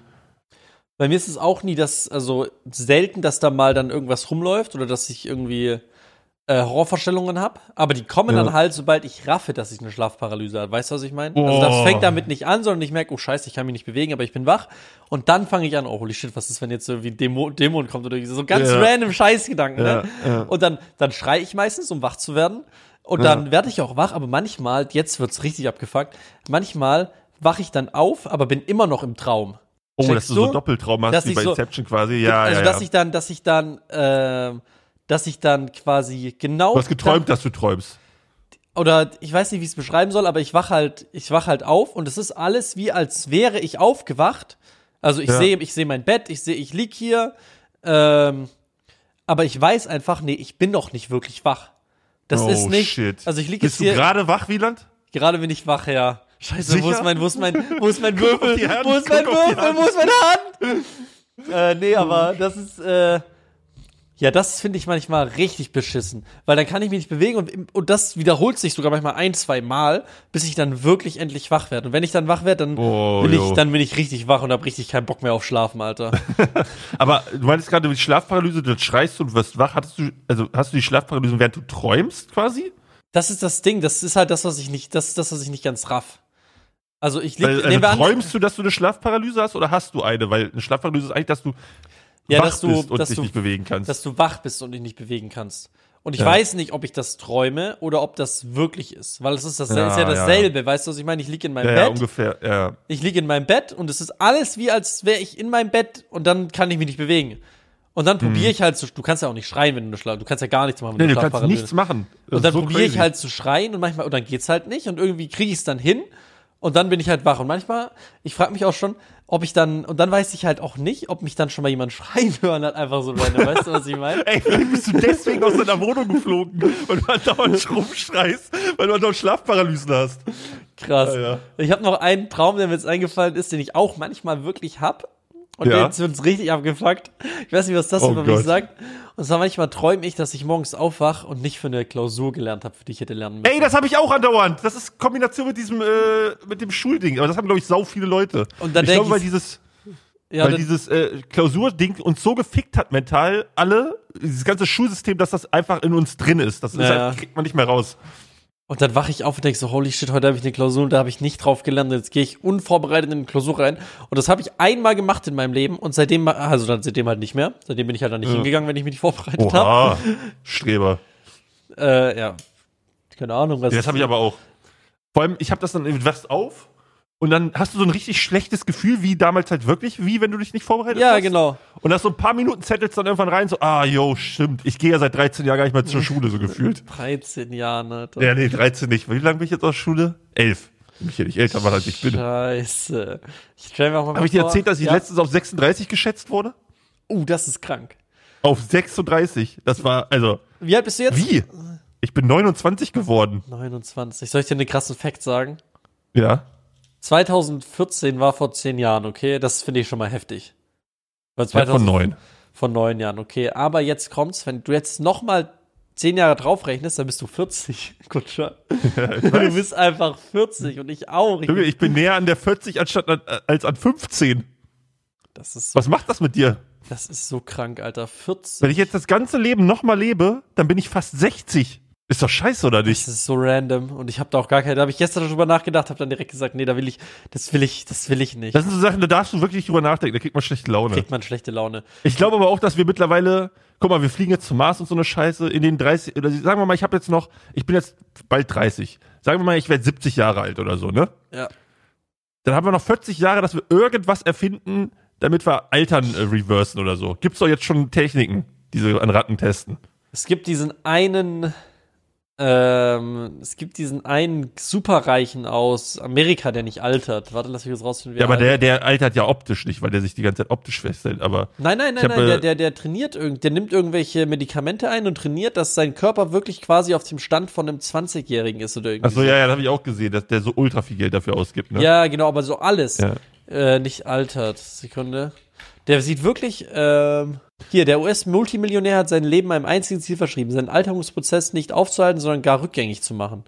Speaker 2: Bei mir ist es auch nie, dass, also selten, dass da mal dann irgendwas rumläuft oder dass ich irgendwie äh, Horrorvorstellungen habe. Aber die kommen
Speaker 1: Ja.
Speaker 2: dann halt, sobald ich raffe, dass ich eine Schlafparalyse habe. Weißt du, was ich meine? Also das
Speaker 1: Oh.
Speaker 2: fängt damit nicht an, sondern ich merke, oh scheiße, ich kann mich nicht bewegen, aber ich bin wach. Und dann fange ich an, oh holy shit, was ist, wenn jetzt irgendwie ein Dämo Dämon kommt oder so ganz
Speaker 1: Ja.
Speaker 2: random Scheißgedanken. Ne?
Speaker 1: Ja, ja.
Speaker 2: Und dann, dann schreie ich meistens, um wach zu werden. Und dann werde ich auch wach, aber manchmal, jetzt wird's richtig abgefuckt, manchmal wache ich dann auf, aber bin immer noch im Traum.
Speaker 1: Oh,
Speaker 2: Checkst
Speaker 1: dass du
Speaker 2: du?
Speaker 1: so Doppeltraum hast
Speaker 2: Dass
Speaker 1: wie bei
Speaker 2: so-
Speaker 1: Inception quasi. Ja,
Speaker 2: also,
Speaker 1: ja,
Speaker 2: dass
Speaker 1: ja.
Speaker 2: ich dann, dass ich dann, ähm, dass ich dann quasi genau.
Speaker 1: Du hast geträumt, dass du träumst.
Speaker 2: Dann, oder ich weiß nicht, wie ich es beschreiben soll, aber ich wach halt, ich wach halt auf und es ist alles wie als wäre ich aufgewacht. Also ich
Speaker 1: Ja.
Speaker 2: sehe, ich sehe mein Bett, ich sehe, ich lieg hier, ähm, aber ich weiß einfach, nee, ich bin noch nicht wirklich wach. Das
Speaker 1: oh,
Speaker 2: ist nicht.
Speaker 1: shit.
Speaker 2: Also ich lieg
Speaker 1: Bist
Speaker 2: jetzt
Speaker 1: du
Speaker 2: hier.
Speaker 1: gerade wach, Wieland?
Speaker 2: Gerade bin ich wach, ja. Scheiße, wo
Speaker 1: Sicher?
Speaker 2: ist mein, wo ist mein, wo ist mein Würfel?
Speaker 1: Hand,
Speaker 2: Wo ist mein Würfel? Wo ist meine Hand? äh, nee, aber das ist, äh, ja, das finde ich manchmal richtig beschissen. Weil dann kann ich mich nicht bewegen und, und das wiederholt sich sogar manchmal ein, zwei Mal, bis ich dann wirklich endlich wach werde. Und wenn ich dann wach werde, dann
Speaker 1: Oh,
Speaker 2: bin ich, dann bin ich richtig wach und habe richtig keinen Bock mehr auf Schlafen, Alter.
Speaker 1: Aber du meinst gerade die Schlafparalyse, dann schreist du und wirst wach. Hattest du, also hast du die Schlafparalyse, während du träumst quasi?
Speaker 2: Das ist das Ding, das ist halt das, was ich nicht, das ist das, was ich nicht ganz raff. Also ich lieg,
Speaker 1: also
Speaker 2: nehmen wir an-
Speaker 1: träumst du, dass du eine Schlafparalyse hast oder hast du eine? Weil eine Schlafparalyse ist eigentlich, dass du
Speaker 2: Ja,
Speaker 1: wach
Speaker 2: dass du-
Speaker 1: bist und
Speaker 2: dass
Speaker 1: dich
Speaker 2: du-
Speaker 1: nicht bewegen kannst.
Speaker 2: dass du wach bist und dich nicht bewegen kannst. Und ich
Speaker 1: Ja.
Speaker 2: weiß nicht, ob ich das träume oder ob das wirklich ist, weil es ist, das,
Speaker 1: Ja,
Speaker 2: ist ja
Speaker 1: ja.
Speaker 2: dasselbe, weißt du, was ich meine? Ich liege in meinem
Speaker 1: ja, ja,
Speaker 2: Bett,
Speaker 1: ungefähr, ja.
Speaker 2: ich liege in meinem Bett und es ist alles wie, als wäre ich in meinem Bett und dann kann ich mich nicht bewegen. Und dann probiere ich halt zu, du kannst ja auch nicht schreien, wenn du schlafst, du kannst ja gar nichts machen, wenn.
Speaker 1: Nee,
Speaker 2: du
Speaker 1: du kannst nichts machen. Das
Speaker 2: und dann
Speaker 1: so
Speaker 2: probiere ich halt zu schreien und manchmal, und dann geht's halt nicht und irgendwie kriege ich es dann hin und dann bin ich halt wach. Und manchmal, ich frage mich auch schon, ob ich dann, und dann weiß ich halt auch nicht, ob mich dann schon mal jemand schreien hören hat, einfach so random. Weißt du, was ich meine?
Speaker 1: Ey, vielleicht bist du deswegen aus deiner Wohnung geflogen, weil du halt dauernd rumschreist, weil du halt noch Schlafparalysen hast.
Speaker 2: Krass.
Speaker 1: Ja, ja.
Speaker 2: Ich habe noch einen Traum, der mir jetzt eingefallen ist, den ich auch manchmal wirklich hab. Und
Speaker 1: Ja.
Speaker 2: ist uns richtig abgefuckt. Ich weiß nicht, was das
Speaker 1: Oh
Speaker 2: über mich
Speaker 1: Gott.
Speaker 2: sagt. Und zwar manchmal träume ich, dass ich morgens aufwach und nicht für eine Klausur gelernt habe, für die ich hätte lernen müssen.
Speaker 1: Ey, das habe ich auch andauernd. Das ist Kombination mit diesem, äh, mit dem Schulding. Aber das haben, glaube ich, sau viele Leute.
Speaker 2: Und dann
Speaker 1: ich
Speaker 2: denk
Speaker 1: glaube, weil
Speaker 2: ich-
Speaker 1: dieses,
Speaker 2: ja,
Speaker 1: weil dieses äh, Klausurding uns so gefickt hat mental, alle, dieses ganze Schulsystem, dass das einfach in uns drin ist. Das ist
Speaker 2: Ja,
Speaker 1: halt, kriegt man nicht mehr raus.
Speaker 2: Und dann wache ich auf und denke so, holy shit, heute habe ich eine Klausur und da habe ich nicht drauf gelernt. Jetzt gehe ich unvorbereitet in eine Klausur rein. Und das habe ich einmal gemacht in meinem Leben und seitdem, also dann seitdem halt nicht mehr. Seitdem bin ich halt dann nicht hingegangen, wenn ich mich nicht vorbereitet habe.
Speaker 1: Streber.
Speaker 2: Äh, ja. Keine Ahnung, was.
Speaker 1: Ja, das habe ich aber auch. Vor allem, ich habe das dann, du wachst auf und dann hast du so ein richtig schlechtes Gefühl, wie damals halt wirklich, wie wenn du dich nicht vorbereitet
Speaker 2: ja,
Speaker 1: hast.
Speaker 2: genau.
Speaker 1: Und nach so ein paar Minuten zettelst dann irgendwann rein, so, ah, yo, stimmt, ich gehe ja seit 13 Jahren gar nicht mehr zur Schule, so gefühlt.
Speaker 2: 13 Jahre, Alter.
Speaker 1: Ja, nee, 13 nicht. Wie lange bin ich jetzt aus Schule? 11. Mich ja nicht älter war, als ich bin.
Speaker 2: Scheiße. Ich stell mir auch mal
Speaker 1: Habe ich dir erzählt, dass ich
Speaker 2: ja.
Speaker 1: letztens auf 36 geschätzt wurde?
Speaker 2: Uh, das ist krank.
Speaker 1: Auf 36. Das war, also,
Speaker 2: Wie alt bist du jetzt?
Speaker 1: wie? Ich bin 29 geworden.
Speaker 2: 29. Soll ich dir einen krassen Fact sagen?
Speaker 1: Ja.
Speaker 2: 2014 war vor 10 Jahren, okay? Das finde ich schon mal heftig. Weil
Speaker 1: Zwei von neun.
Speaker 2: Von 9 Jahren, okay. Aber jetzt kommt's, wenn du jetzt noch mal 10 Jahre draufrechnest, dann bist du 40. Gut schon. du bist einfach 40 und ich auch. Ich,
Speaker 1: ich bin näher an der 40 anstatt an, als an 15.
Speaker 2: das, ist so,
Speaker 1: Was macht das mit dir?
Speaker 2: das ist so krank, Alter. 40.
Speaker 1: Wenn ich jetzt das ganze Leben nochmal lebe, dann bin ich fast 60. Ist doch scheiße, oder nicht?
Speaker 2: Das ist so random und ich habe da auch gar keine. Da habe ich gestern drüber nachgedacht, habe dann direkt gesagt, nee, da will ich, das will ich, das will ich nicht.
Speaker 1: Das sind so Sachen, da darfst du wirklich drüber nachdenken, da kriegt man schlechte Laune.
Speaker 2: kriegt man schlechte Laune.
Speaker 1: Ich glaube aber auch, dass wir mittlerweile, guck mal, wir fliegen jetzt zum Mars und so eine Scheiße in den 30, oder sagen wir mal, ich habe jetzt noch, ich bin jetzt bald 30. Sagen wir mal, ich werde 70 Jahre alt oder so, ne?
Speaker 2: Ja.
Speaker 1: Dann haben wir noch 40 Jahre, dass wir irgendwas erfinden, damit wir Altern äh, reversen oder so. Gibt's doch jetzt schon Techniken, die so an Ratten testen.
Speaker 2: Es gibt diesen einen, ähm, es gibt diesen einen Superreichen aus Amerika, der nicht altert. Warte, lass mich jetzt rausfinden.
Speaker 1: Ja,
Speaker 2: er
Speaker 1: aber der,
Speaker 2: altert.
Speaker 1: der altert ja optisch nicht, weil der sich die ganze Zeit optisch festhält, aber
Speaker 2: Nein, nein, nein,
Speaker 1: hab,
Speaker 2: nein,
Speaker 1: äh,
Speaker 2: der, der, der trainiert irgend, der nimmt irgendwelche Medikamente ein und trainiert, dass sein Körper wirklich quasi auf dem Stand von einem 20-Jährigen ist oder irgendwie.
Speaker 1: Achso, ja, ja, das habe ich auch gesehen, dass der so ultra viel Geld dafür ausgibt, ne?
Speaker 2: Ja, genau, aber so alles.
Speaker 1: Ja.
Speaker 2: Äh, nicht altert. Sekunde. Der sieht wirklich, ähm, hier, der US-Multimillionär hat sein Leben einem einzigen Ziel verschrieben, seinen Alterungsprozess nicht aufzuhalten, sondern gar rückgängig zu machen.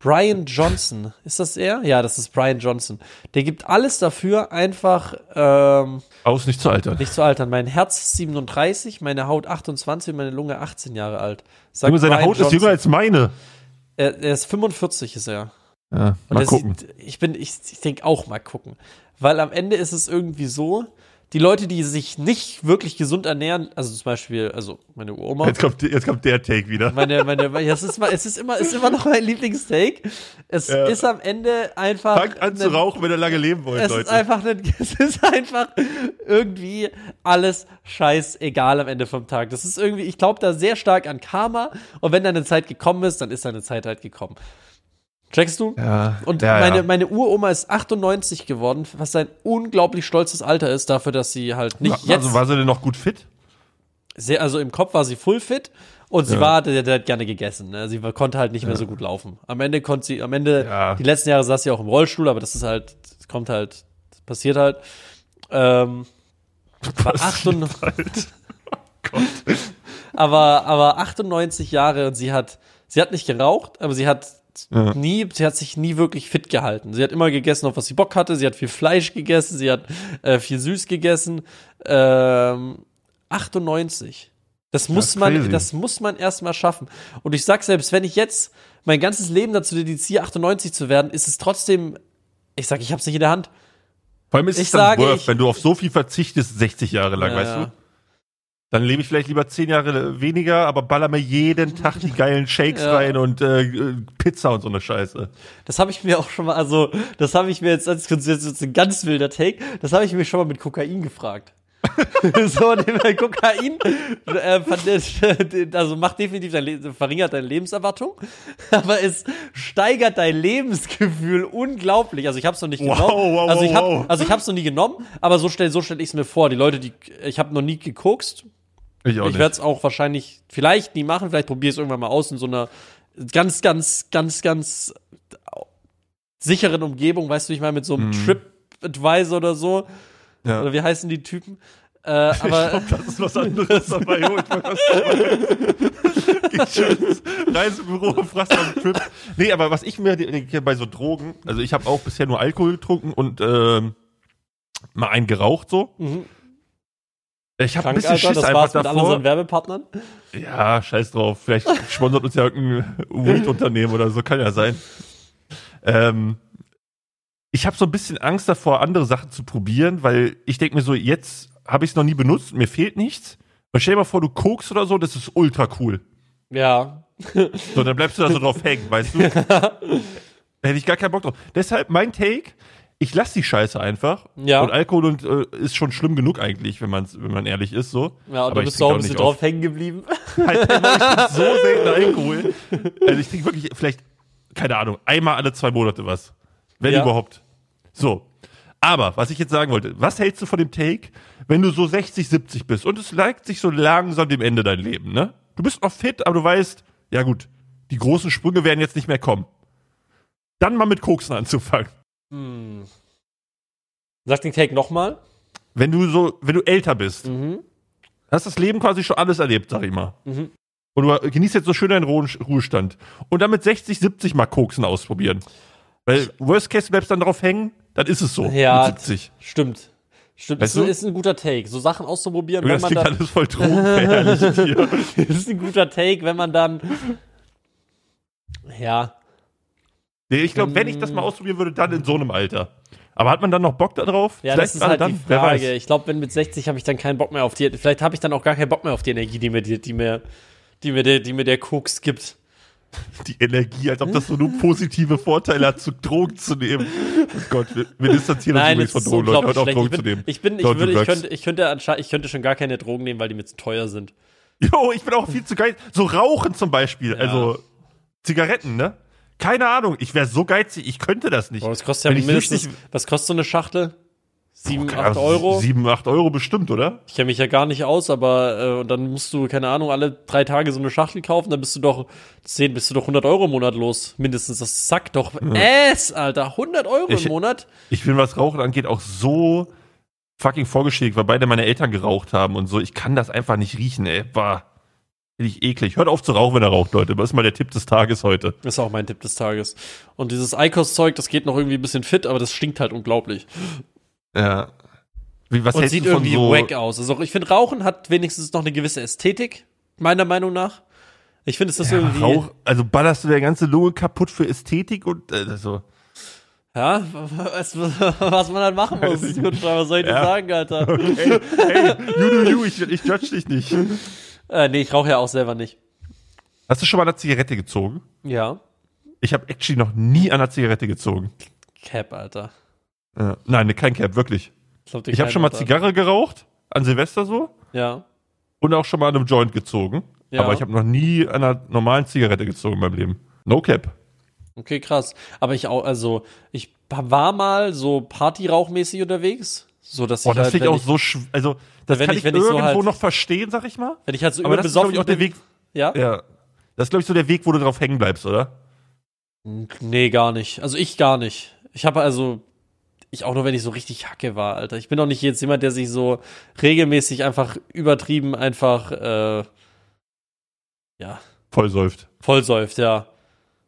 Speaker 2: Brian Johnson. Ist das er? Ja, das ist Brian Johnson. Der gibt alles dafür, einfach ähm,
Speaker 1: Aus nicht zu altern.
Speaker 2: nicht zu altern. Mein Herz ist 37, meine Haut 28 und meine Lunge 18 Jahre alt. Sagt
Speaker 1: Junge, seine
Speaker 2: Brian
Speaker 1: Haut ist
Speaker 2: Johnson.
Speaker 1: jünger als meine.
Speaker 2: Er, er ist 45, ist er.
Speaker 1: Ja, mal gucken.
Speaker 2: Sieht, ich bin, ich, ich denke auch mal gucken. Weil am Ende ist es irgendwie so, die Leute, die sich nicht wirklich gesund ernähren, also zum Beispiel, also meine Oma,
Speaker 1: Jetzt kommt, jetzt kommt der Take wieder.
Speaker 2: meine, meine, es ist, es ist immer, ist immer noch mein Lieblingsteak. Es
Speaker 1: Ja.
Speaker 2: ist am Ende einfach.
Speaker 1: Fangt an zu
Speaker 2: ein-
Speaker 1: rauchen, wenn ihr lange leben wollt,
Speaker 2: Es
Speaker 1: Leute.
Speaker 2: ist einfach, ein, es ist einfach irgendwie alles scheißegal am Ende vom Tag. Das ist irgendwie, ich glaube da sehr stark an Karma. Und wenn deine Zeit gekommen ist, dann ist deine Zeit halt gekommen. Checkst du?
Speaker 1: ja,
Speaker 2: Und
Speaker 1: ja,
Speaker 2: meine,
Speaker 1: ja.
Speaker 2: meine Uroma ist 98 geworden, was ein unglaublich stolzes Alter ist, dafür, dass sie halt nicht
Speaker 1: war,
Speaker 2: jetzt
Speaker 1: also, war sie denn noch gut fit?
Speaker 2: sehr, also im Kopf war sie full fit und sie
Speaker 1: Ja.
Speaker 2: war, der, der hat gerne gegessen. Ne? Sie konnte halt nicht mehr so gut laufen. Am Ende konnte sie, am Ende, die letzten Jahre saß sie auch im Rollstuhl, aber das ist halt, das kommt halt, das passiert halt. Ähm, war 98,
Speaker 1: Halt.
Speaker 2: aber, aber 98 Jahre und sie hat, sie hat nicht geraucht, aber sie hat
Speaker 1: Ja.
Speaker 2: nie, sie hat sich nie wirklich fit gehalten. Sie hat immer gegessen, auf was sie Bock hatte. Sie hat viel Fleisch gegessen, sie hat äh, viel süß gegessen. Ähm, 98. Das muss man,
Speaker 1: crazy.
Speaker 2: das muss man erstmal schaffen. Und ich sag selbst, wenn ich jetzt mein ganzes Leben dazu dediziere, 98 zu werden, ist es trotzdem, ich sag, ich hab's nicht in der Hand.
Speaker 1: Vor allem ist
Speaker 2: Ich
Speaker 1: es dann
Speaker 2: sage,
Speaker 1: worth,
Speaker 2: ich-
Speaker 1: wenn du auf so viel verzichtest, 60 Jahre lang,
Speaker 2: Ja,
Speaker 1: weißt
Speaker 2: ja.
Speaker 1: du? Dann lebe ich vielleicht lieber 10 Jahre weniger, aber baller mir jeden Tag die geilen Shakes
Speaker 2: Ja.
Speaker 1: rein und äh, äh, Pizza und so eine Scheiße.
Speaker 2: Das habe ich mir auch schon mal, also, das habe ich mir jetzt, das ist jetzt ein ganz wilder Take, das habe ich mir schon mal mit Kokain gefragt. so, wir Kokain, äh, also macht definitiv dein verringert deine Lebenserwartung, aber es steigert dein Lebensgefühl unglaublich. Also ich habe es noch nicht
Speaker 1: Wow,
Speaker 2: genommen.
Speaker 1: wow,
Speaker 2: also ich habe also ich habe es noch nie genommen, aber so stell so stelle ich es mir vor. Die Leute, die ich habe noch nie gekokst.
Speaker 1: Ich auch
Speaker 2: Ich werde es auch wahrscheinlich vielleicht nie machen. Vielleicht probiere ich es irgendwann mal aus in so einer ganz, ganz, ganz, ganz sicheren Umgebung. Weißt du, ich meine mit so einem Trip Advisor oder so.
Speaker 1: Ja.
Speaker 2: Oder wie heißen die Typen? Äh, aber
Speaker 1: das ist was anderes dabei. Oh, ich was Reisebüro, fragst am Trip. Nee, aber was ich mir bei so Drogen, also ich habe auch bisher nur Alkohol getrunken und ähm, mal einen geraucht so.
Speaker 2: Mhm.
Speaker 1: Ich habe ein bisschen
Speaker 2: Alter,
Speaker 1: Schiss
Speaker 2: das
Speaker 1: einfach
Speaker 2: war's mit
Speaker 1: davor.
Speaker 2: unseren Werbepartnern.
Speaker 1: Ja, scheiß drauf. Vielleicht sponsert uns ja irgendein Weed-Unternehmen oder so, kann ja sein. Ähm, ich habe so ein bisschen Angst davor, andere Sachen zu probieren, weil ich denke mir so, jetzt habe ich es noch nie benutzt, mir fehlt nichts. Und stell dir mal vor, du kokst oder so, das ist ultra cool.
Speaker 2: Ja.
Speaker 1: So, dann bleibst du da so drauf hängen, weißt du? da hätte ich gar keinen Bock drauf. Deshalb mein Take, ich lasse die Scheiße einfach.
Speaker 2: Ja.
Speaker 1: Und Alkohol und, äh, ist schon schlimm genug eigentlich, wenn, man's, wenn man ehrlich ist, so.
Speaker 2: Ja, und
Speaker 1: Aber
Speaker 2: du bist auch ein bisschen drauf hängen geblieben.
Speaker 1: halt ich trinke so selten Alkohol. Also ich trinke wirklich vielleicht, keine Ahnung, einmal alle zwei Monate was. Wenn
Speaker 2: Ja.
Speaker 1: überhaupt. So. Aber, was ich jetzt sagen wollte, was hältst du von dem Take, wenn du so 60, 70 bist und es neigt sich so langsam dem Ende dein Leben, ne? Du bist noch fit, aber du weißt, ja gut, die großen Sprünge werden jetzt nicht mehr kommen. Dann mal mit Koksen anzufangen.
Speaker 2: Hm. Sag den Take nochmal.
Speaker 1: Wenn du so, wenn du älter bist,
Speaker 2: Mhm.
Speaker 1: hast das Leben quasi schon alles erlebt, sag ich mal.
Speaker 2: Mhm.
Speaker 1: Und du genießt jetzt so schön deinen Ruhe- Ruhestand. Und dann mit 60, 70 mal Koksen ausprobieren. Weil Worst Case bleibst dann drauf hängen, dann ist es so.
Speaker 2: Ja.
Speaker 1: Mit 70.
Speaker 2: Stimmt. Stimmt,
Speaker 1: Weißt
Speaker 2: ist,
Speaker 1: du?
Speaker 2: ist ein guter Take. So Sachen auszuprobieren,
Speaker 1: Junge,
Speaker 2: wenn
Speaker 1: Das
Speaker 2: man dann.
Speaker 1: alles voll hier.
Speaker 2: ist ein guter Take, wenn man dann. Ja.
Speaker 1: Nee, ich glaube, wenn ich das mal ausprobieren würde, dann in so einem Alter. Aber hat man dann noch Bock darauf?
Speaker 2: Ja, das ist halt die
Speaker 1: Wer weiß.
Speaker 2: Frage. Ich glaube, wenn mit 60 habe ich dann keinen Bock mehr auf die. Vielleicht habe ich dann auch gar keinen Bock mehr auf die Energie, die mir, die, die mir, die mir, der, die mir der Koks gibt.
Speaker 1: Die Energie, als ob das so nur positive Vorteile hat, zu Drogen zu nehmen. Oh Gott, wir, wir distanzieren uns
Speaker 2: Nein,
Speaker 1: übrigens von Drogen, Leute. Hört auf. Drogen
Speaker 2: Ich
Speaker 1: zu nehmen.
Speaker 2: ich bin, ich
Speaker 1: Don't
Speaker 2: würde, ich könnte, ich könnte, ich könnte schon gar keine Drogen nehmen, weil die mir zu teuer sind.
Speaker 1: Jo, ich bin auch viel zu geil. So Rauchen zum Beispiel.
Speaker 2: Ja.
Speaker 1: Also Zigaretten, ne? Keine Ahnung. Ich wäre so geizig, ich könnte das nicht.
Speaker 2: Boah, das kostet ja mindestens, was kostet so eine Schachtel? Sieben,
Speaker 1: Keine
Speaker 2: acht
Speaker 1: Ahnung,
Speaker 2: Euro?
Speaker 1: Sieben, acht Euro bestimmt, oder?
Speaker 2: Ich kenne mich ja gar nicht aus, aber äh, und dann musst du, keine Ahnung, alle drei Tage so eine Schachtel kaufen, dann bist du doch 10, bist du doch 100 Euro im Monat los. Mindestens, das sagt doch Ass, Alter. 100 Euro
Speaker 1: Ich-
Speaker 2: im Monat?
Speaker 1: Ich bin, was Rauchen angeht, auch so fucking vorgeschickt, weil beide meine Eltern geraucht haben und so. Ich kann das einfach nicht riechen, ey. Bah. Finde ich eklig. Hört auf zu rauchen, wenn er raucht, Leute. Das ist mal der Tipp des Tages heute.
Speaker 2: Das ist auch mein Tipp des Tages. Und dieses Eikos-Zeug, das geht noch irgendwie ein bisschen fit, aber das stinkt halt unglaublich.
Speaker 1: Ja. Wie, was
Speaker 2: Und
Speaker 1: hältst
Speaker 2: sieht
Speaker 1: du von
Speaker 2: irgendwie
Speaker 1: so,
Speaker 2: wack aus. Also ich finde, Rauchen hat wenigstens noch eine gewisse Ästhetik, meiner Meinung nach. Ich finde, es ist
Speaker 1: ja,
Speaker 2: irgendwie.
Speaker 1: Rauch, also ballerst du der ganze Lunge kaputt für Ästhetik und äh, so.
Speaker 2: Ja, was, was man halt machen muss.
Speaker 1: Ich
Speaker 2: Gut, was soll ich dir
Speaker 1: Ja.
Speaker 2: sagen, Alter?
Speaker 1: Hey, hey, you do you, ich, ich judge dich nicht.
Speaker 2: Äh, nee, ich rauche ja auch selber nicht.
Speaker 1: Hast du schon mal eine Zigarette gezogen?
Speaker 2: Ja.
Speaker 1: Ich habe actually noch nie an einer Zigarette gezogen.
Speaker 2: Cap, Alter.
Speaker 1: Ja. Nein, kein Cap, wirklich.
Speaker 2: glaub
Speaker 1: Ich habe schon mal. Zigarre geraucht, an Silvester so,
Speaker 2: Ja.
Speaker 1: und auch schon mal an einem Joint gezogen.
Speaker 2: Ja.
Speaker 1: Aber ich habe noch nie an einer normalen Zigarette gezogen in meinem Leben. No Cap.
Speaker 2: Okay, krass. Aber ich auch, also, ich war mal so partyrauchmäßig unterwegs. So, dass
Speaker 1: Boah,
Speaker 2: ich
Speaker 1: das
Speaker 2: halt,
Speaker 1: finde ich auch so schw Also, das kann
Speaker 2: ich-
Speaker 1: ich,
Speaker 2: wenn ich so
Speaker 1: irgendwo
Speaker 2: halt-
Speaker 1: noch verstehen, sag ich mal.
Speaker 2: wenn ich halt so
Speaker 1: Aber das ist, glaube ich, auch der. Weg.
Speaker 2: Ja?
Speaker 1: Ja. Das ist, glaube ich, so der Weg, wo du drauf hängen bleibst, oder?
Speaker 2: Nee, gar nicht. Also ich gar nicht. Ich habe also, ich auch nur, wenn ich so richtig Hacke war, Alter. Ich bin auch nicht jetzt jemand, der sich so regelmäßig einfach übertrieben einfach, äh, ja,
Speaker 1: Voll säuft.
Speaker 2: vollsäuft, ja.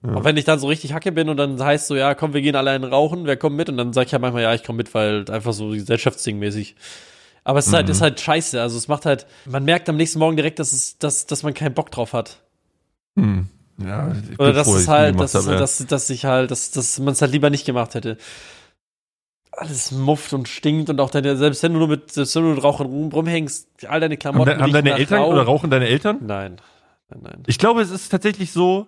Speaker 1: Ja.
Speaker 2: Auch wenn ich dann so richtig Hacke bin und dann heißt so, ja, komm, wir gehen alle einen rauchen, wer kommt mit? Und dann sag ich ja manchmal, ja, ich komm mit, weil einfach so gesellschaftsding mäßig. Aber es ist halt,
Speaker 1: Mhm.
Speaker 2: ist halt scheiße. Also es macht halt, man merkt am nächsten Morgen direkt, dass es, dass, dass man keinen Bock drauf hat.
Speaker 1: Hm. Ja, ich
Speaker 2: Oder dass es halt, dass,
Speaker 1: habe, ja.
Speaker 2: dass, dass ich halt, dass, dass man es halt lieber nicht gemacht hätte. Alles mufft und stinkt und auch deine, selbst wenn du nur mit, selbst wenn du mit Rauch rum, rumhängst, all deine
Speaker 1: Haben,
Speaker 2: Klamotten.
Speaker 1: haben
Speaker 2: riechen
Speaker 1: deine Eltern
Speaker 2: Rauch.
Speaker 1: oder rauchen deine Eltern?
Speaker 2: Nein. Nein, nein.
Speaker 1: Ich glaube, es ist tatsächlich so,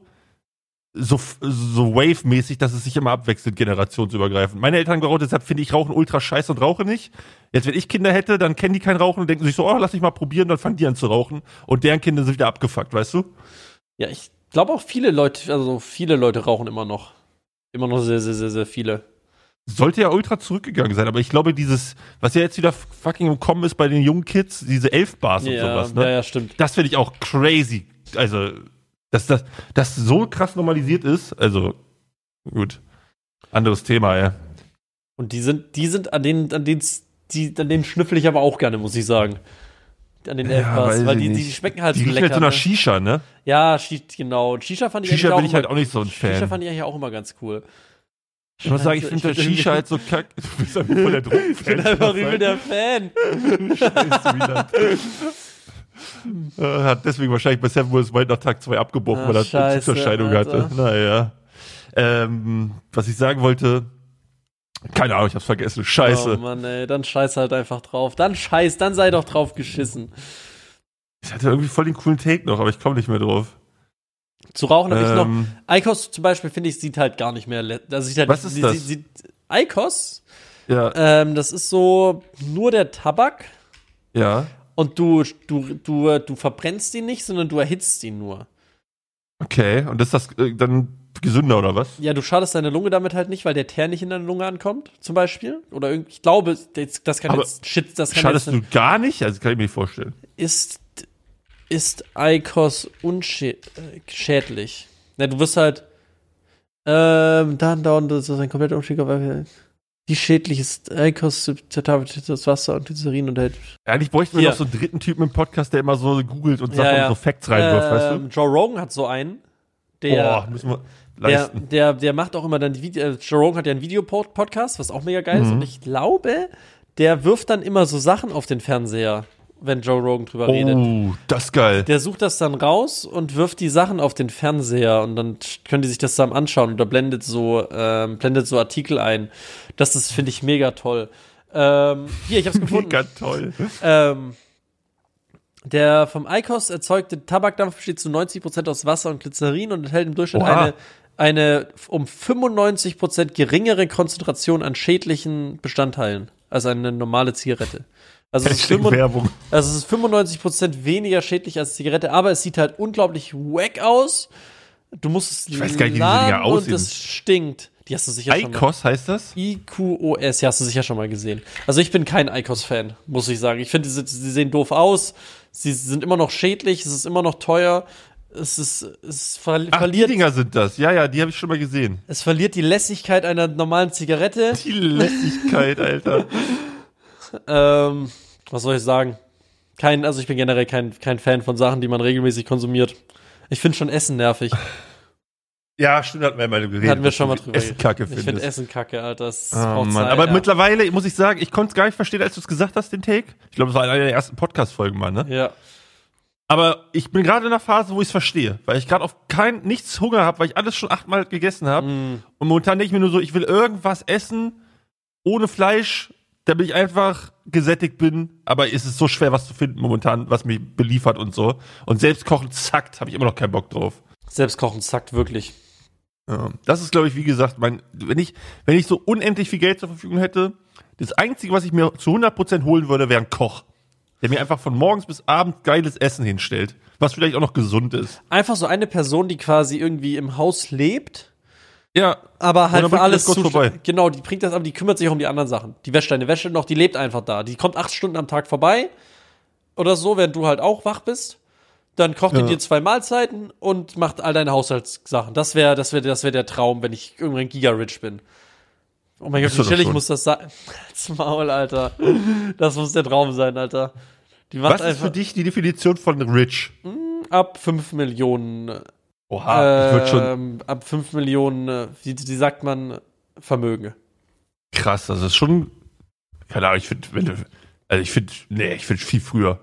Speaker 1: so, so wave-mäßig, dass es sich immer abwechselt, generationsübergreifend. Meine Eltern geraucht, deshalb finde ich Rauchen ultra scheiße und rauche nicht. Jetzt, wenn ich Kinder hätte, dann kennen die kein Rauchen und denken sich so, oh, lass mich mal probieren, dann fangen die an zu rauchen. Und deren Kinder sind wieder abgefuckt, weißt du?
Speaker 2: Ja, ich glaube auch viele Leute, also viele Leute rauchen immer noch. Immer noch sehr, sehr, sehr, sehr viele.
Speaker 1: Sollte ja ultra zurückgegangen sein, aber ich glaube, dieses, was ja jetzt wieder fucking im Kommen ist bei den jungen Kids, diese Elfbars und
Speaker 2: ja,
Speaker 1: sowas, ne?
Speaker 2: ja, ja, stimmt.
Speaker 1: Das finde ich auch crazy. Also, dass das, das so krass normalisiert ist, also, gut. Anderes Thema, ja.
Speaker 2: Und die sind, die sind an denen, an denen, die, an denen schnüffel ich aber auch gerne, muss ich sagen. An den
Speaker 1: Ja,
Speaker 2: Elfbars, weil die, die
Speaker 1: nicht.
Speaker 2: schmecken halt
Speaker 1: Die
Speaker 2: so lecker.
Speaker 1: halt so nach
Speaker 2: ne?
Speaker 1: Shisha, ne?
Speaker 2: Ja, genau. Shisha fand ich
Speaker 1: Shisha bin ich halt auch nicht so ein
Speaker 2: Shisha
Speaker 1: Fan.
Speaker 2: fand ich eigentlich auch immer ganz cool.
Speaker 1: Ich muss sagen, ich finde das Shisha halt so kack. Du bist einfach voll der Drogenfan.
Speaker 2: Ich bin einfach übel der Fan.
Speaker 1: Äh, Hat deswegen wahrscheinlich bei Seven Wonders Wild nach Tag 2 abgebrochen,
Speaker 2: Ah,
Speaker 1: weil er
Speaker 2: scheiße,
Speaker 1: Zugverscheidung
Speaker 2: Alter.
Speaker 1: hatte. Naja. Ähm, was ich sagen wollte, keine Ahnung, ich hab's vergessen. Scheiße.
Speaker 2: Oh Mann, ey, dann scheiß halt einfach drauf. Dann scheiß, dann sei doch drauf geschissen.
Speaker 1: Ich hatte irgendwie voll den coolen Take noch, aber ich komme nicht mehr drauf.
Speaker 2: Zu rauchen habe ich noch.
Speaker 1: Ähm,
Speaker 2: Eikos zum Beispiel, finde ich, sieht halt gar nicht mehr. Also sieht halt,
Speaker 1: Was ist das?
Speaker 2: sie- Sieht, Eikos,
Speaker 1: ja,
Speaker 2: ähm, das ist so nur der Tabak
Speaker 1: ja.
Speaker 2: Und du, du, du, du verbrennst ihn nicht, sondern du erhitzt ihn nur.
Speaker 1: Okay. Und ist das äh, dann gesünder oder was?
Speaker 2: Ja, du schadest deine Lunge damit halt nicht, weil der Teer nicht in deine Lunge ankommt, zum Beispiel. Oder irgendwie, ich glaube, das, das kann
Speaker 1: Aber
Speaker 2: jetzt Shit, das kann
Speaker 1: Schadest
Speaker 2: jetzt,
Speaker 1: du gar nicht? Also kann ich mir nicht vorstellen.
Speaker 2: ist, ist Eikos unschädlich. Ja, du wirst halt, ähm, dann das ist ein kompletter Umstieg auf wie schädlich ist Eikos, das Wasser und Glycerin und halt.
Speaker 1: Eigentlich bräuchten wir noch so einen dritten Typen im Podcast, der immer so googelt und Sachen
Speaker 2: Ja, ja.
Speaker 1: und so Facts reinwirft, weißt
Speaker 2: Ähm, Joe Rogan hat so einen, der,
Speaker 1: Boah, müssen wir
Speaker 2: der,
Speaker 1: leisten.
Speaker 2: der, der macht auch immer dann die Video, äh, Joe Rogan hat ja einen Videopodcast, was auch mega geil ist
Speaker 1: Mhm.
Speaker 2: und ich glaube, der wirft dann immer so Sachen auf den Fernseher, wenn Joe Rogan drüber redet.
Speaker 1: Oh, das ist geil.
Speaker 2: Der sucht das dann raus und wirft die Sachen auf den Fernseher und dann können die sich das zusammen anschauen und da blendet so, ähm, blendet so Artikel ein. Das ist, finde ich, mega toll. Ähm, hier, ich hab's gefunden.
Speaker 1: Mega toll.
Speaker 2: ähm, der vom Eikos erzeugte Tabakdampf besteht zu 90% aus Wasser und Glycerin und enthält im Durchschnitt
Speaker 1: Oha.
Speaker 2: eine, eine um 95% geringere Konzentration an schädlichen Bestandteilen als eine normale Zigarette. Also es ist,
Speaker 1: Hashtag
Speaker 2: 95
Speaker 1: Werbung.
Speaker 2: also es ist 95% weniger schädlich als Zigarette, aber es sieht halt unglaublich wack aus. Du musst es
Speaker 1: Ich weiß gar nicht, wie Dinger aussehen.
Speaker 2: und es stinkt. Die hast du sicher schon mal.
Speaker 1: Eikos heißt das?
Speaker 2: IQOS, ja, hast du sicher schon mal gesehen. Also ich bin kein ICOS-Fan, muss ich sagen. Ich finde, sie, sie sehen doof aus, sie sind immer noch schädlich, es ist immer noch teuer, es ist, es ver
Speaker 1: Ach, die
Speaker 2: verliert,
Speaker 1: Dinger sind das. Ja, ja, die habe ich schon mal gesehen.
Speaker 2: es verliert die Lässigkeit einer normalen Zigarette.
Speaker 1: Die Lässigkeit, Alter.
Speaker 2: Ähm, was soll ich sagen? Kein, also ich bin generell kein, kein Fan von Sachen, die man regelmäßig konsumiert. Ich finde schon Essen nervig.
Speaker 1: Ja, stimmt, hatten wir mal geredet.
Speaker 2: Hatten wir schon mal drüber
Speaker 1: Essen kacke
Speaker 2: Ich finde
Speaker 1: findest.
Speaker 2: Essen kacke, Alter. Das
Speaker 1: Oh, Mann.
Speaker 2: Zeit,
Speaker 1: Aber
Speaker 2: ja.
Speaker 1: mittlerweile muss ich sagen, ich konnte es gar nicht verstehen, als du es gesagt hast, den Take. Ich glaube, das war einer der ersten Podcast-Folgen mal, ne?
Speaker 2: Ja.
Speaker 1: Aber ich bin gerade in einer Phase, wo ich es verstehe, weil ich gerade auf kein nichts Hunger habe, weil ich alles schon achtmal gegessen habe.
Speaker 2: Mm.
Speaker 1: Und momentan denke ich mir nur so, ich will irgendwas essen ohne Fleisch, damit ich einfach gesättigt bin. Aber es ist so schwer, was zu finden momentan, was mich beliefert und so. Und selbst kochen zackt, habe ich immer noch keinen Bock drauf.
Speaker 2: Selbstkochen zackt wirklich.
Speaker 1: Ja. Das ist, glaube ich, wie gesagt, mein, wenn ich, wenn ich so unendlich viel Geld zur Verfügung hätte, das Einzige, was ich mir zu 100% holen würde, wäre ein Koch. Der mir einfach von morgens bis abends geiles Essen hinstellt, was vielleicht auch noch gesund ist.
Speaker 2: Einfach so eine Person, die quasi irgendwie im Haus lebt,
Speaker 1: Ja,
Speaker 2: aber halt für
Speaker 1: bringt
Speaker 2: alles zu-
Speaker 1: vorbei.
Speaker 2: Genau, die bringt das, aber die kümmert sich auch um die anderen Sachen. Die wäscht deine Wäsche noch, die lebt einfach da. Die kommt acht Stunden am Tag vorbei oder so, während du halt auch wach bist. Dann kocht die
Speaker 1: Ja.
Speaker 2: dir zwei Mahlzeiten und macht all deine Haushaltssachen. Das wäre, das wäre, das wäre der Traum, wenn ich irgendwann giga-rich bin. Oh mein Gott, chillig
Speaker 1: schon.
Speaker 2: muss das sein? Als Maul, Alter. Das muss der Traum sein, Alter. Die
Speaker 1: was ist für dich die Definition von rich?
Speaker 2: ab 5 Millionen
Speaker 1: Oha, ich würde schon
Speaker 2: ähm, ab 5 Millionen, äh, wie, wie sagt man, Vermögen.
Speaker 1: krass, das ist schon, keine Ahnung, ich finde, also ich finde, nee, ich finde viel früher.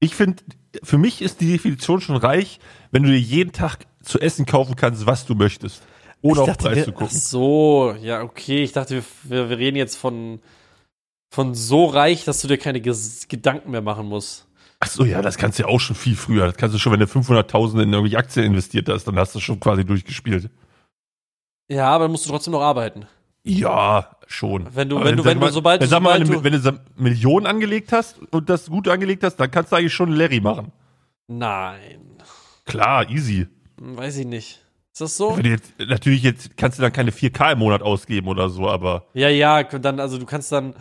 Speaker 1: Ich finde, für mich ist die Definition schon reich, wenn du dir jeden Tag zu essen kaufen kannst, was du möchtest. Ohne
Speaker 2: Ich
Speaker 1: auf
Speaker 2: dachte,
Speaker 1: Preis
Speaker 2: wir,
Speaker 1: zu
Speaker 2: ach
Speaker 1: gucken.
Speaker 2: so, ja, okay. Ich dachte, wir, wir, wir reden jetzt von, von so reich, dass du dir keine Ges Gedanken mehr machen musst.
Speaker 1: Ach so, ja, das kannst du ja auch schon viel früher. Das kannst du schon, wenn du 500.000 in irgendwelche Aktien investiert hast, dann hast du schon quasi durchgespielt.
Speaker 2: Ja, aber dann musst du trotzdem noch arbeiten.
Speaker 1: Ja, schon.
Speaker 2: Wenn du-
Speaker 1: Aber
Speaker 2: wenn du- wenn du- sobald du-
Speaker 1: sag mal,
Speaker 2: sobald
Speaker 1: wenn
Speaker 2: du-
Speaker 1: wenn du Millionen angelegt hast und das gut angelegt hast, dann kannst du eigentlich schon Larry machen.
Speaker 2: Nein.
Speaker 1: Klar, easy.
Speaker 2: Weiß ich nicht. Ist das so?
Speaker 1: Jetzt, natürlich jetzt kannst du dann keine 4K im Monat ausgeben oder so, aber
Speaker 2: Ja, ja, dann, also du kannst dann,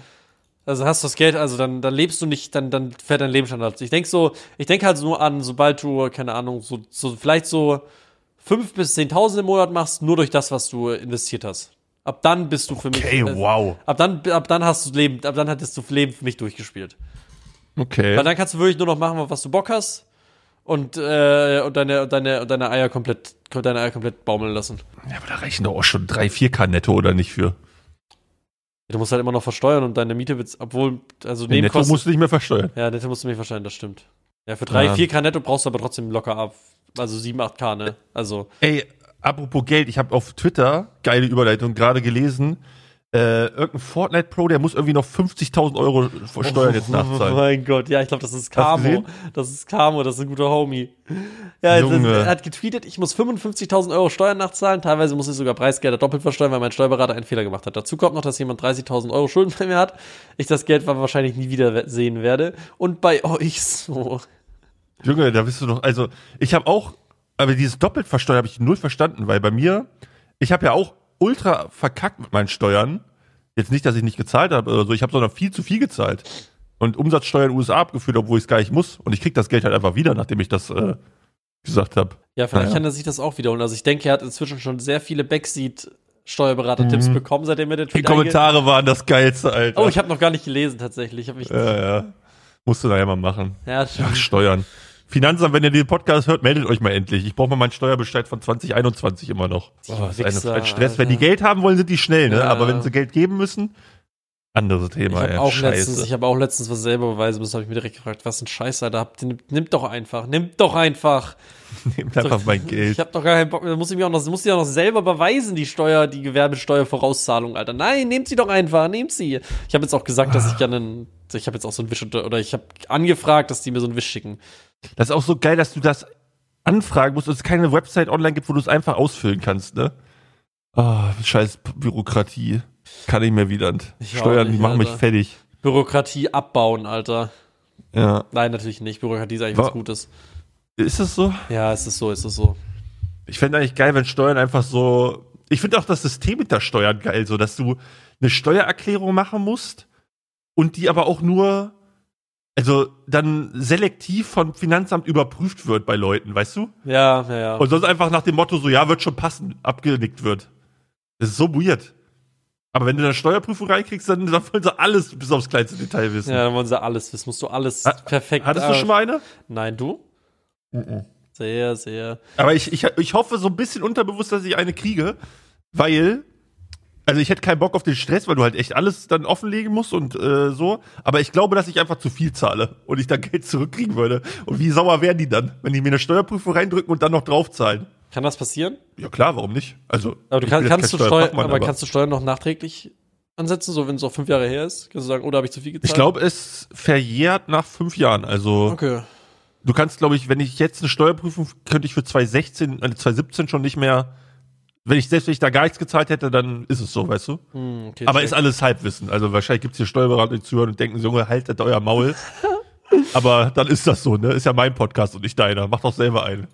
Speaker 2: also hast du das Geld, also dann, dann lebst du nicht, dann, dann fährt dein Lebensstandard. Ich denk so, ich denke halt nur an, sobald du, keine Ahnung, so, so vielleicht so fünf bis 10.000 im Monat machst, nur durch das, was du investiert hast. Ab dann bist du für mich.
Speaker 1: okay,
Speaker 2: äh,
Speaker 1: wow.
Speaker 2: Ab dann, ab dann hast du Leben, ab dann hattest du Leben für mich durchgespielt.
Speaker 1: Okay.
Speaker 2: Weil dann kannst du wirklich nur noch machen, was du Bock hast. Und, äh, und deine, deine, deine Eier komplett, deine Eier komplett baumeln lassen.
Speaker 1: Ja, aber da reichen doch auch schon 3, 4K netto oder nicht für.
Speaker 2: Du musst halt immer noch versteuern und deine Miete wird, obwohl, also
Speaker 1: Nee, netto musst du nicht mehr versteuern.
Speaker 2: Ja, netto musst du mich wahrscheinlich, das stimmt. Ja, für 3,
Speaker 1: Ja.
Speaker 2: 4K netto brauchst du aber trotzdem locker ab. Also 7, 8K, ne? Also,
Speaker 1: Ey, apropos Geld, ich habe auf Twitter, geile Überleitung, gerade gelesen, äh, irgendein Fortnite Pro, der muss irgendwie noch 50.000 Euro Steuern jetzt
Speaker 2: Oh
Speaker 1: nachzahlen.
Speaker 2: mein Gott, ja, ich glaube, das ist Camo. Das ist Camo, das ist ein guter Homie. Ja, er hat getweetet, ich muss 55.000 Euro Steuern nachzahlen. Teilweise muss ich sogar Preisgelder doppelt versteuern, weil mein Steuerberater einen Fehler gemacht hat. Dazu kommt noch, dass jemand 30.000 Euro Schulden bei mir hat. Ich das Geld wahrscheinlich nie wieder sehen werde. Und bei euch so.
Speaker 1: Junge, da bist du doch, also ich habe auch, aber dieses doppelt versteuern habe ich null verstanden, weil bei mir, ich habe ja auch ultra verkackt mit meinen Steuern. Jetzt nicht, dass ich nicht gezahlt habe oder so, ich habe sondern viel zu viel gezahlt. Und Umsatzsteuer in den USA abgeführt, obwohl ich es gar nicht muss. Und ich krieg das Geld halt einfach wieder, nachdem ich das äh, gesagt habe.
Speaker 2: Ja, vielleicht
Speaker 1: Naja.
Speaker 2: kann er sich das auch wiederholen. Also ich denke, er hat inzwischen schon sehr viele Backseat-Steuerberater-Tipps bekommen, seitdem er den
Speaker 1: Die
Speaker 2: Tweet einge-
Speaker 1: Kommentare waren das Geilste, Alter.
Speaker 2: Oh, ich habe noch gar nicht gelesen tatsächlich. Ich hab mich
Speaker 1: ja, ja. Musst du da ja mal machen.
Speaker 2: ja,
Speaker 1: Ach. Steuern. Finanzamt, wenn ihr den Podcast hört, meldet euch mal endlich. Ich brauche mal meinen Steuerbescheid von 2021 immer noch. Boah, das ist ein Stress. Wenn die. Geld haben wollen, sind die schnell, ne?
Speaker 2: Ja.
Speaker 1: Aber wenn sie Geld geben müssen, anderes
Speaker 2: Ich
Speaker 1: Thema,
Speaker 2: habe
Speaker 1: ey.
Speaker 2: auch
Speaker 1: Scheiße.
Speaker 2: letztens, ich habe auch letztens was selber beweisen müssen, habe ich mir direkt gefragt, was ein Scheiß, Alter, habt ihr, nimmt doch einfach, nimmt doch einfach.
Speaker 1: Nehmt einfach mein Geld.
Speaker 2: Ich habe doch gar keinen Bock, mehr. muss ich mir auch noch, muss ich auch noch selber beweisen, die Steuer, die Gewerbesteuervorauszahlung, Alter. Nein, nehmt sie doch einfach, nehmt sie. Ich habe jetzt auch gesagt, dass ich ja einen, ich habe jetzt auch so ein Wisch oder ich habe angefragt, dass die mir so einen Wisch schicken.
Speaker 1: Das ist auch so geil, dass du das anfragen musst und es keine Website online gibt, wo du es einfach ausfüllen kannst, ne? Ah, scheiß Bürokratie. Kann ich mir wieder.
Speaker 2: Ich
Speaker 1: Steuern, die
Speaker 2: nicht,
Speaker 1: machen mich
Speaker 2: Alter.
Speaker 1: fertig.
Speaker 2: Bürokratie abbauen, Alter.
Speaker 1: Ja.
Speaker 2: Nein, natürlich nicht. Bürokratie ist eigentlich
Speaker 1: Wa-
Speaker 2: was Gutes.
Speaker 1: Ist es so?
Speaker 2: Ja, es ist so, es ist so.
Speaker 1: Ich fände eigentlich geil, wenn Steuern einfach so. Ich finde auch das System hinter Steuern geil, so dass du eine Steuererklärung machen musst und die aber auch nur, also dann selektiv vom Finanzamt überprüft wird bei Leuten, weißt du?
Speaker 2: Ja, ja, ja.
Speaker 1: Und sonst einfach nach dem Motto so, ja, wird schon passen, abgenickt wird. Das ist so weird. Aber wenn du eine Steuerprüfung reinkriegst, dann, dann wollen sie alles bis aufs kleinste Detail wissen.
Speaker 2: ja, dann wollen sie alles wissen. Musst du alles
Speaker 1: Ha-
Speaker 2: perfekt.
Speaker 1: Hattest du
Speaker 2: äh,
Speaker 1: schon mal eine?
Speaker 2: Nein, du? Sehr, sehr.
Speaker 1: Aber ich, ich, ich hoffe so ein bisschen unterbewusst, dass ich eine kriege, weil, also ich hätte keinen Bock auf den Stress, weil du halt echt alles dann offenlegen musst und äh, so. Aber ich glaube, dass ich einfach zu viel zahle und ich dann Geld zurückkriegen würde. Und wie sauer wären die dann, wenn die mir eine Steuerprüfung reindrücken und dann noch draufzahlen?
Speaker 2: Kann das passieren?
Speaker 1: Ja klar, warum nicht? Also,
Speaker 2: Aber du
Speaker 1: ich
Speaker 2: kann, kannst, du Steuer,
Speaker 1: Steuerfachmann,
Speaker 2: aber kannst du Steuern noch nachträglich ansetzen, so wenn es auch fünf Jahre her ist? Kannst du sagen, oder habe ich zu viel gezahlt?
Speaker 1: ich glaube, es verjährt nach fünf Jahren. Also
Speaker 2: Okay.
Speaker 1: Du kannst, glaube ich, wenn ich jetzt eine Steuerprüfung könnte ich für 2016, äh, 2017 schon nicht mehr. Wenn ich selbst wenn ich da gar nichts gezahlt hätte, dann ist es so, weißt du?
Speaker 2: Hm, okay
Speaker 1: Aber
Speaker 2: check.
Speaker 1: ist alles Halbwissen. Also wahrscheinlich gibt's hier Steuerberater, die zuhören und denken, Junge, haltet euer Maul. Aber dann ist das so, ne? Ist ja mein Podcast und nicht deiner. Mach doch selber einen.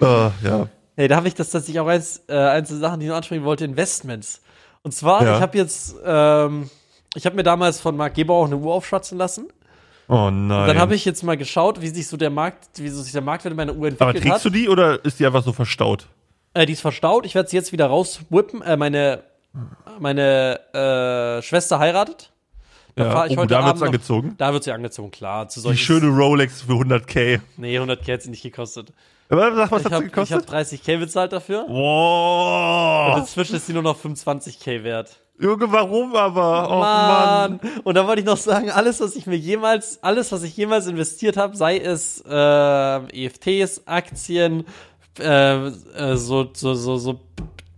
Speaker 1: Äh, ja.
Speaker 2: Hey, da habe ich das tatsächlich auch eins, äh, eins der Sachen, die ich noch ansprechen wollte, Investments. Und zwar,
Speaker 1: Ja.
Speaker 2: ich habe jetzt, ähm, ich habe mir damals von Marc Geber auch eine Uhr aufschwatzen lassen.
Speaker 1: Oh nein.
Speaker 2: Und dann habe ich jetzt mal geschaut, wie sich so der Markt, wie so sich der Marktwert meiner Uhr entwickelt
Speaker 1: Aber trägst
Speaker 2: hat.
Speaker 1: du die oder ist die einfach so verstaut?
Speaker 2: Äh, die ist verstaut. Ich werde sie jetzt wieder rauswhippen. Äh, meine meine äh, Schwester heiratet. Da ich
Speaker 1: oh,
Speaker 2: heute
Speaker 1: da
Speaker 2: Abend
Speaker 1: wird's
Speaker 2: noch-
Speaker 1: angezogen.
Speaker 2: Da wird sie angezogen, klar. Zu
Speaker 1: Die schöne Rolex für 100k.
Speaker 2: Nee, 100k hat sie nicht gekostet.
Speaker 1: Aber sag, was
Speaker 2: Ich
Speaker 1: hat sie
Speaker 2: habe hab
Speaker 1: gekostet?
Speaker 2: 30k bezahlt dafür. Und
Speaker 1: Wow.
Speaker 2: inzwischen ist sie nur noch 25k wert.
Speaker 1: Junge, warum aber? Oh Mann.
Speaker 2: Mann. Und da wollte ich noch sagen, alles, was ich mir jemals, alles, was ich jemals investiert habe, sei es äh, EFTs, Aktien, äh, äh, so, so, so, so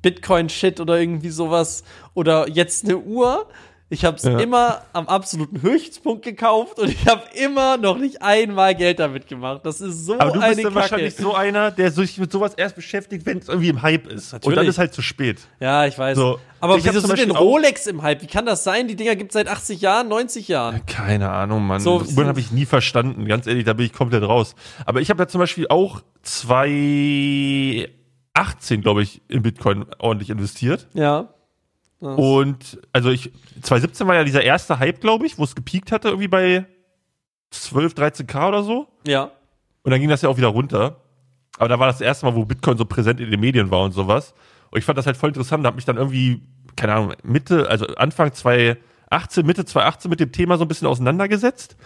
Speaker 2: Bitcoin-Shit oder irgendwie sowas, oder jetzt eine Uhr. Ich habe es
Speaker 1: Ja.
Speaker 2: immer am absoluten Höchstpunkt gekauft und ich habe immer noch nicht einmal Geld damit gemacht. Das ist so
Speaker 1: Aber du
Speaker 2: eine
Speaker 1: bist dann
Speaker 2: Kacke.
Speaker 1: wahrscheinlich so einer, der sich mit sowas erst beschäftigt, wenn es irgendwie im Hype ist. Und
Speaker 2: Natürlich.
Speaker 1: dann ist halt zu spät.
Speaker 2: Ja, ich weiß.
Speaker 1: So.
Speaker 2: Aber
Speaker 1: Ich
Speaker 2: wieso
Speaker 1: zum
Speaker 2: sind denn Rolex im Hype? Wie kann das sein? Die Dinger gibt es seit 80 Jahren, 90 Jahren.
Speaker 1: Keine Ahnung, Mann.
Speaker 2: So,
Speaker 1: Uhren habe ich nie verstanden. Ganz ehrlich, da bin ich komplett raus. Aber ich habe ja zum Beispiel auch 2018, glaube ich, in Bitcoin ordentlich investiert.
Speaker 2: Ja.
Speaker 1: Und also ich, 2017 war ja dieser erste Hype, glaube ich, wo es gepiekt hatte, irgendwie bei 12, 13k oder so.
Speaker 2: Ja.
Speaker 1: Und dann ging das ja auch wieder runter. Aber da war das erste Mal, wo Bitcoin so präsent in den Medien war und sowas. Und ich fand das halt voll interessant. Da habe mich dann irgendwie, keine Ahnung, Mitte, also Anfang 2018, Mitte 2018 mit dem Thema so ein bisschen auseinandergesetzt.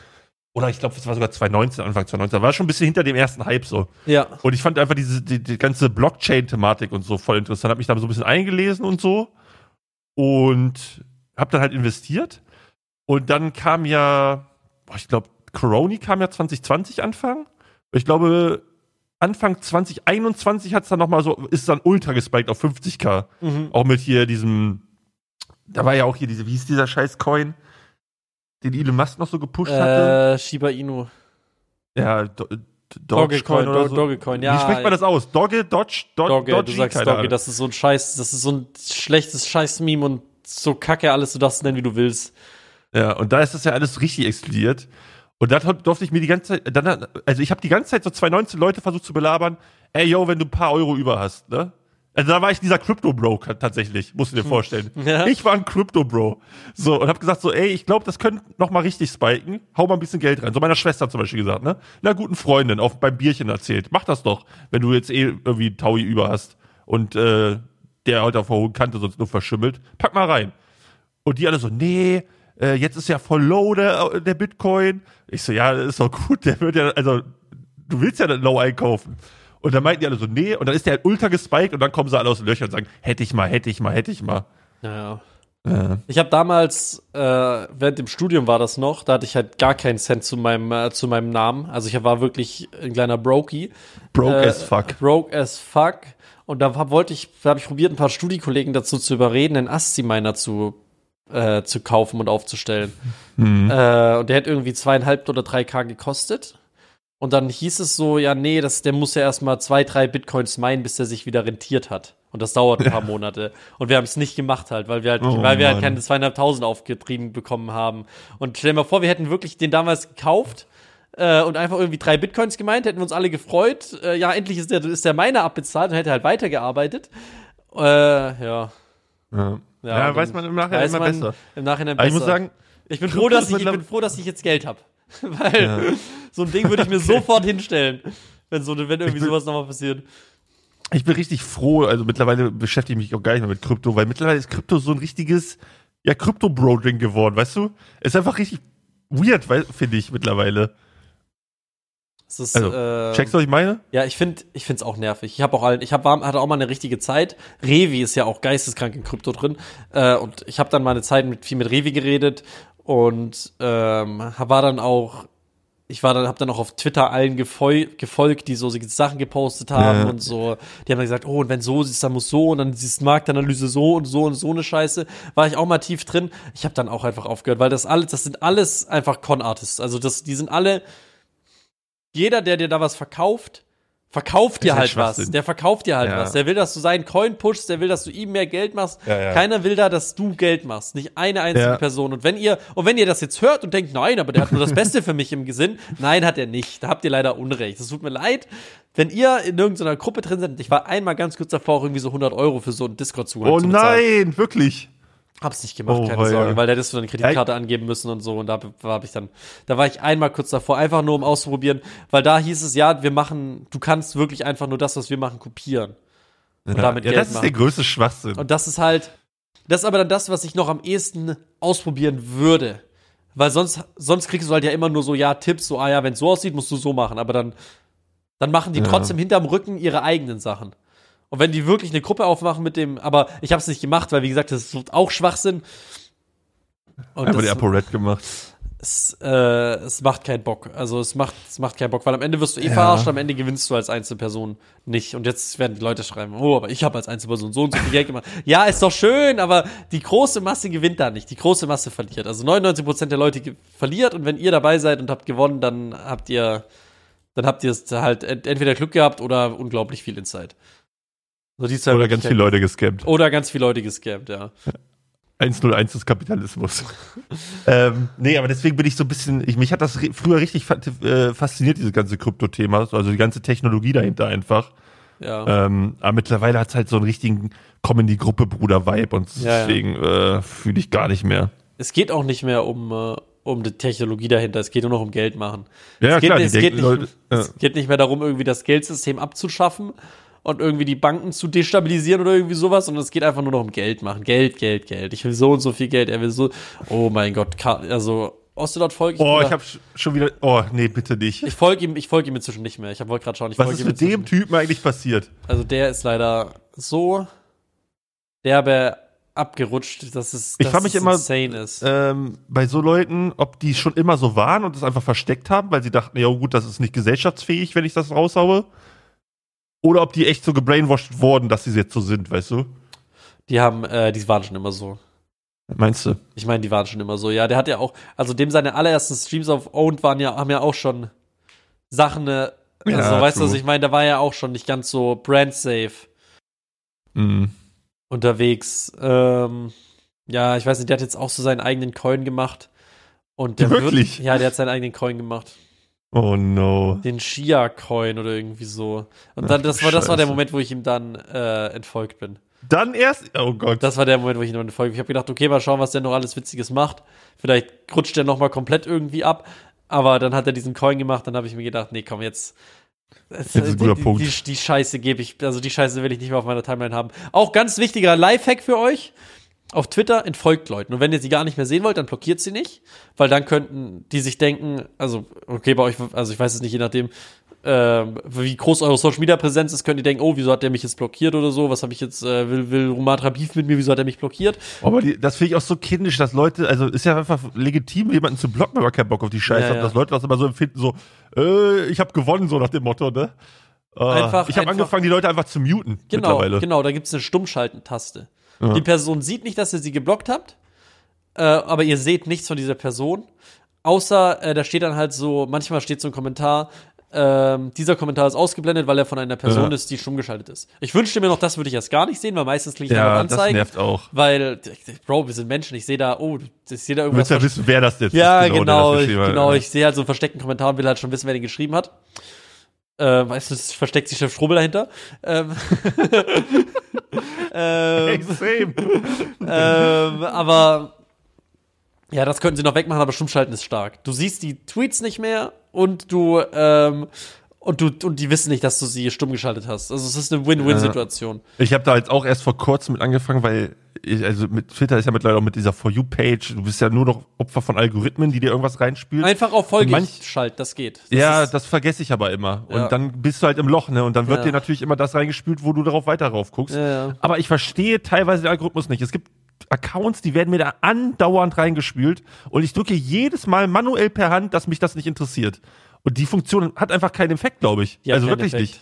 Speaker 1: Oder ich glaube, es war sogar 2019, Anfang 2019. War schon ein bisschen hinter dem ersten Hype so.
Speaker 2: Ja.
Speaker 1: Und ich fand einfach diese, die, die ganze Blockchain-Thematik und so voll interessant. Hab mich da so ein bisschen eingelesen und so. Und hab dann halt investiert. Und dann kam ja, ich glaube, Corona kam ja 2020 Anfang. Ich glaube, Anfang 2021 hat's dann noch mal so, ist dann ultra gespiked auf 50k.
Speaker 2: Mhm.
Speaker 1: Auch mit hier diesem, da war ja auch hier diese, wie hieß dieser scheiß Coin, den Elon Musk noch so gepusht hatte.
Speaker 2: Äh, Shiba Inu.
Speaker 1: Ja,
Speaker 2: Dogecoin,
Speaker 1: Dogecoin oder so.
Speaker 2: Dogecoin, ja.
Speaker 1: Wie spricht man das aus? Dogge, Dodge, Do
Speaker 2: Dogge,
Speaker 1: Dodge,
Speaker 2: du sagst Dogge, das ist so ein Scheiß, das ist so ein schlechtes Scheiß-Meme und so kacke alles, du darfst es nennen, wie du willst.
Speaker 1: Ja, und da ist das ja alles richtig explodiert. Und da durfte ich mir die ganze Zeit, dann, also ich habe die ganze Zeit so 2019 Leute versucht zu belabern, ey yo, wenn du ein paar Euro über hast, ne? Also da war ich dieser Crypto-Bro tatsächlich, musst du dir vorstellen.
Speaker 2: Ja.
Speaker 1: Ich war ein Crypto-Bro. So, und habe gesagt so, ey, ich glaube, das könnte noch mal richtig spiken. Hau mal ein bisschen Geld rein. So meiner Schwester zum Beispiel gesagt, ne? Einer guten Freundin auf, beim Bierchen erzählt. Mach das doch, wenn du jetzt eh irgendwie Taui über hast. Und äh, der heute auf der hohen Kante sonst nur verschimmelt. Pack mal rein. Und die alle so, nee, äh, jetzt ist ja voll low der, der Bitcoin. Ich so, ja, das ist doch gut, der wird ja, also, du willst ja dann low einkaufen. Und dann meinten die alle so, nee, und dann ist der halt ultra gespiked und dann kommen sie alle aus den Löchern und sagen, hätte ich mal, hätte ich mal, hätte ich mal.
Speaker 2: Ja.
Speaker 1: Ja.
Speaker 2: Ich habe damals, äh, während dem Studium war das noch, da hatte ich halt gar keinen Cent zu meinem, äh, zu meinem Namen. Also ich war wirklich ein kleiner Brokey.
Speaker 1: Broke
Speaker 2: Äh,
Speaker 1: as fuck.
Speaker 2: Broke as fuck. Und da hab, wollte ich, da habe ich probiert, ein paar Studiekollegen dazu zu überreden, einen ASCII-Miner zu, äh, zu kaufen und aufzustellen.
Speaker 1: Mhm.
Speaker 2: Äh, und der hat irgendwie zweieinhalb oder drei K gekostet. Und dann hieß es so, ja, nee, das, der muss ja erstmal zwei, drei Bitcoins meinen, bis der sich wieder rentiert hat. Und das dauert ein paar Monate. Und wir haben es nicht gemacht halt, weil wir halt,
Speaker 1: Oh,
Speaker 2: weil wir halt keine zweieinhalbtausend aufgetrieben bekommen haben. Und stell dir mal vor, wir hätten wirklich den damals gekauft äh, und einfach irgendwie drei Bitcoins gemeint, hätten wir uns alle gefreut. Äh, ja, endlich ist der, ist der Miner abbezahlt und hätte halt weitergearbeitet. Äh, ja.
Speaker 1: Ja,
Speaker 2: Ja,
Speaker 1: ja weiß man im Nachhinein
Speaker 2: weiß
Speaker 1: immer
Speaker 2: man
Speaker 1: besser.
Speaker 2: Im Nachhinein
Speaker 1: Aber
Speaker 2: besser.
Speaker 1: ich muss sagen,
Speaker 2: Ich bin froh, dass ich, ich bin froh, dass ich jetzt Geld habe. Weil so ein Ding würde ich mir sofort hinstellen, wenn, so, wenn irgendwie sowas nochmal passiert.
Speaker 1: ich bin richtig froh, also mittlerweile beschäftige ich mich auch gar nicht mehr mit Krypto, weil mittlerweile ist Krypto so ein richtiges, ja, Krypto-Bro-Ding geworden, weißt du? Ist einfach richtig weird, finde ich mittlerweile.
Speaker 2: Ist,
Speaker 1: Also,
Speaker 2: äh,
Speaker 1: Checkst du, was ich meine?
Speaker 2: Ja, ich finde ich find's auch nervig. Ich habe auch ich hab, war- hatte auch mal eine richtige Zeit. Revi ist ja auch geisteskrank in Krypto drin. Äh, und ich habe dann mal eine Zeit mit viel mit Revi geredet und ähm, war dann auch ich war dann habe dann auch auf Twitter allen gefol gefolgt, die so Sachen gepostet haben
Speaker 1: Ja.
Speaker 2: und so. Die haben dann gesagt, oh, und wenn so ist, dann muss so und dann ist Marktanalyse so und so und so eine Scheiße. War ich auch mal tief drin. Ich habe dann auch einfach aufgehört, weil das alles, das sind alles einfach Con-Artists. Also das, die sind alle jeder, der dir da was verkauft, verkauft dir halt was. Der verkauft dir halt
Speaker 1: Ja.
Speaker 2: was. Der will, dass du seinen Coin pushst, der will, dass du ihm mehr Geld machst.
Speaker 1: Ja, ja.
Speaker 2: Keiner will da, dass du Geld machst. Nicht eine einzige. Person. Und wenn ihr, und wenn ihr das jetzt hört und denkt, nein, aber der hat nur das Beste für mich im Gesinn, nein, hat er nicht. Da habt ihr leider Unrecht. Es tut mir leid. Wenn ihr in irgendeiner Gruppe drin seid, ich war einmal ganz kurz davor, irgendwie so 100 Euro für so einen Discord-Zugang
Speaker 1: Oh
Speaker 2: zu bezahlen.
Speaker 1: nein, wirklich.
Speaker 2: Hab's nicht gemacht,
Speaker 1: Oh,
Speaker 2: keine
Speaker 1: weia.
Speaker 2: Sorge, weil da hättest du dann eine Kreditkarte angeben müssen und so und da war ich dann, da war ich einmal kurz davor, einfach nur um auszuprobieren, weil da hieß es, ja, wir machen, du kannst wirklich einfach nur das, was wir machen, kopieren. Und
Speaker 1: ja,
Speaker 2: damit
Speaker 1: ja,
Speaker 2: Geld
Speaker 1: das ist
Speaker 2: machen.
Speaker 1: der größte Schwachsinn.
Speaker 2: Und das ist halt, das ist aber dann das, was ich noch am ehesten ausprobieren würde. Weil sonst, sonst kriegst du halt ja immer nur so, ja, Tipps, so, ah ja, wenn es so aussieht, musst du so machen. Aber dann, dann machen die
Speaker 1: Ja.
Speaker 2: trotzdem hinterm Rücken ihre eigenen Sachen. Und wenn die wirklich eine Gruppe aufmachen mit dem, aber ich habe es nicht gemacht, weil wie gesagt, das ist auch Schwachsinn. Und
Speaker 1: Einfach die ApoRed gemacht.
Speaker 2: es, äh, es macht keinen Bock. Also es macht, es macht keinen Bock, weil am Ende wirst du eh
Speaker 1: Ja.
Speaker 2: verarscht, am Ende gewinnst du als Einzelperson nicht. Und jetzt werden die Leute schreiben, oh, aber ich habe als Einzelperson so und so viel Geld gemacht. Ja, ist doch schön, aber die große Masse gewinnt da nicht. Die große Masse verliert. Also 99% der Leute verliert und wenn ihr dabei seid und habt gewonnen, dann habt ihr, dann habt ihr es halt ent- entweder Glück gehabt oder unglaublich viel Insight. Also die zwei
Speaker 1: Oder ganz viele. Leute gescampt.
Speaker 2: Oder ganz viele Leute gescampt, ja.
Speaker 1: 101 des Kapitalismus. ähm, nee, aber deswegen bin ich so ein bisschen, ich, mich hat das früher richtig äh, fasziniert, dieses ganze Krypto-Thema, also die ganze Technologie dahinter einfach.
Speaker 2: Ja.
Speaker 1: Ähm, aber mittlerweile hat es halt so einen richtigen Komm in die Gruppe, Bruder-Vibe und
Speaker 2: Ja, ja.
Speaker 1: deswegen äh, fühle ich gar nicht mehr.
Speaker 2: Es geht auch nicht mehr um, äh, um die Technologie dahinter, es geht nur noch um Geld machen.
Speaker 1: Ja,
Speaker 2: es geht,
Speaker 1: klar,
Speaker 2: es, geht nicht,
Speaker 1: Leute, ja.
Speaker 2: es geht nicht mehr darum, irgendwie das Geldsystem abzuschaffen und irgendwie die Banken zu destabilisieren oder irgendwie sowas, sondern es geht einfach nur noch um Geld machen. Geld, Geld, Geld. Ich will so und so viel Geld, er will so. Oh mein Gott, also Osterdot folge ich.
Speaker 1: Oh, ich habe schon wieder, oh, nee, bitte nicht.
Speaker 2: ich folge ihm, ich folge ihm inzwischen nicht mehr. Ich wollte gerade schauen, ich
Speaker 1: Was ist mit dem Typen eigentlich passiert?
Speaker 2: Also der ist leider so derbe abgerutscht, dass es,
Speaker 1: Ich
Speaker 2: dass
Speaker 1: mich
Speaker 2: es
Speaker 1: immer,
Speaker 2: insane ist.
Speaker 1: Ähm, bei so Leuten, ob die schon immer so waren und es einfach versteckt haben, weil sie dachten, ja gut, das ist nicht gesellschaftsfähig, wenn ich das raushaue. Oder ob die echt so gebrainwashed wurden, dass sie jetzt so sind, weißt du?
Speaker 2: Die haben, äh, die waren schon immer so.
Speaker 1: Meinst du?
Speaker 2: Ich meine, die waren schon immer so. Ja, der hat ja auch, also dem seine allerersten Streams auf Owned waren ja, haben ja auch schon Sachen, äh, also
Speaker 1: Ja,
Speaker 2: weißt du, was ich meine, da war ja auch schon nicht ganz so brand safe
Speaker 1: Mhm.
Speaker 2: unterwegs. Ähm, ja, ich weiß nicht, der hat jetzt auch so seinen eigenen Coin gemacht. Und der
Speaker 1: Wirklich?
Speaker 2: Wird, ja, der hat seinen eigenen Coin gemacht.
Speaker 1: Oh no.
Speaker 2: Den Shia-Coin oder irgendwie so. Und
Speaker 1: Ach,
Speaker 2: dann, das war, das war der. Moment, wo ich ihm dann äh, entfolgt bin.
Speaker 1: Dann erst, oh Gott.
Speaker 2: Das war der Moment, wo ich ihm entfolgt bin. Ich habe gedacht, okay, mal schauen, was der noch alles Witziges macht. Vielleicht rutscht der noch mal komplett irgendwie ab. Aber dann hat er diesen Coin gemacht, dann habe ich mir gedacht, nee, komm, jetzt.
Speaker 1: Jetzt ist ein guter
Speaker 2: die,
Speaker 1: Punkt.
Speaker 2: Die, die Scheiße gebe ich, also die Scheiße will ich nicht mehr auf meiner Timeline haben. Auch ganz wichtiger Lifehack für euch. Auf Twitter entfolgt Leuten. Und wenn ihr sie gar nicht mehr sehen wollt, dann blockiert sie nicht. Weil dann könnten die sich denken, also, okay, bei euch, also ich weiß es nicht, je nachdem, ähm, wie groß eure Social Media Präsenz ist, könnt ihr denken, oh, wieso hat der mich jetzt blockiert oder so? Was habe ich jetzt, äh, will, will Romatra Beef mit mir, wieso hat er mich blockiert?
Speaker 1: Aber die, das finde ich auch so kindisch, dass Leute, also ist ja einfach legitim, jemanden zu blocken, wenn man keinen Bock auf die Scheiße
Speaker 2: Ja,
Speaker 1: hat,
Speaker 2: ja.
Speaker 1: dass Leute das immer so empfinden, so, äh, ich habe gewonnen, so nach dem Motto, ne? Äh,
Speaker 2: Einfach-
Speaker 1: ich habe angefangen, die Leute einfach zu muten
Speaker 2: Genau,
Speaker 1: mittlerweile.
Speaker 2: genau, da gibt's eine Stummschalten-Taste.
Speaker 1: Ja.
Speaker 2: Die Person sieht nicht, dass ihr sie geblockt habt, äh, aber ihr seht nichts von dieser Person. Außer, äh, da steht dann halt so, manchmal steht so ein Kommentar, ähm, dieser Kommentar ist ausgeblendet, weil er von einer Person
Speaker 1: Ja.
Speaker 2: ist, die stumm geschaltet ist. Ich wünschte mir noch, das würde ich erst gar nicht sehen, weil meistens kriege ich dann
Speaker 1: Ja,
Speaker 2: noch
Speaker 1: das
Speaker 2: Anzeigen.
Speaker 1: nervt auch.
Speaker 2: Weil, Bro, wir sind Menschen, ich sehe da, oh, ich sehe da
Speaker 1: Du
Speaker 2: irgendwas.
Speaker 1: willst ja wissen, wer das jetzt
Speaker 2: Ja,
Speaker 1: ist.
Speaker 2: genau,
Speaker 1: das
Speaker 2: ich, genau. Ich sehe halt so einen versteckten Kommentar und will halt schon wissen, wer den geschrieben hat. Äh, weißt du, es versteckt sich Chef Strobel dahinter. Ähm, ähm,
Speaker 1: Extrem.
Speaker 2: ähm, aber ja, das könnten sie noch wegmachen, aber Stummschalten ist stark. Du siehst die Tweets nicht mehr und du ähm, und du und die wissen nicht, dass du sie stumm geschaltet hast. Also es ist eine Win-Win-Situation.
Speaker 1: Ich habe da jetzt auch erst vor kurzem mit angefangen, weil ich, also mit Twitter ist ja mittlerweile auch mit dieser For You Page, du bist ja nur noch Opfer von Algorithmen, die dir irgendwas reinspielen.
Speaker 2: Einfach auf Folge
Speaker 1: manch-
Speaker 2: schalten, das geht. Das
Speaker 1: ja,
Speaker 2: ist,
Speaker 1: das vergesse ich aber immer.
Speaker 2: Ja.
Speaker 1: Und dann bist du halt im Loch, ne? Und dann wird
Speaker 2: Ja.
Speaker 1: dir natürlich immer das reingespült, wo du darauf weiter rauf guckst.
Speaker 2: Ja, ja.
Speaker 1: Aber ich verstehe teilweise den Algorithmus nicht. Es gibt Accounts, die werden mir da andauernd reingespült und ich drücke jedes Mal manuell per Hand, dass mich das nicht interessiert. Und die Funktion hat einfach keinen Effekt, glaube ich.
Speaker 2: Die
Speaker 1: also wirklich
Speaker 2: Effekt.
Speaker 1: nicht.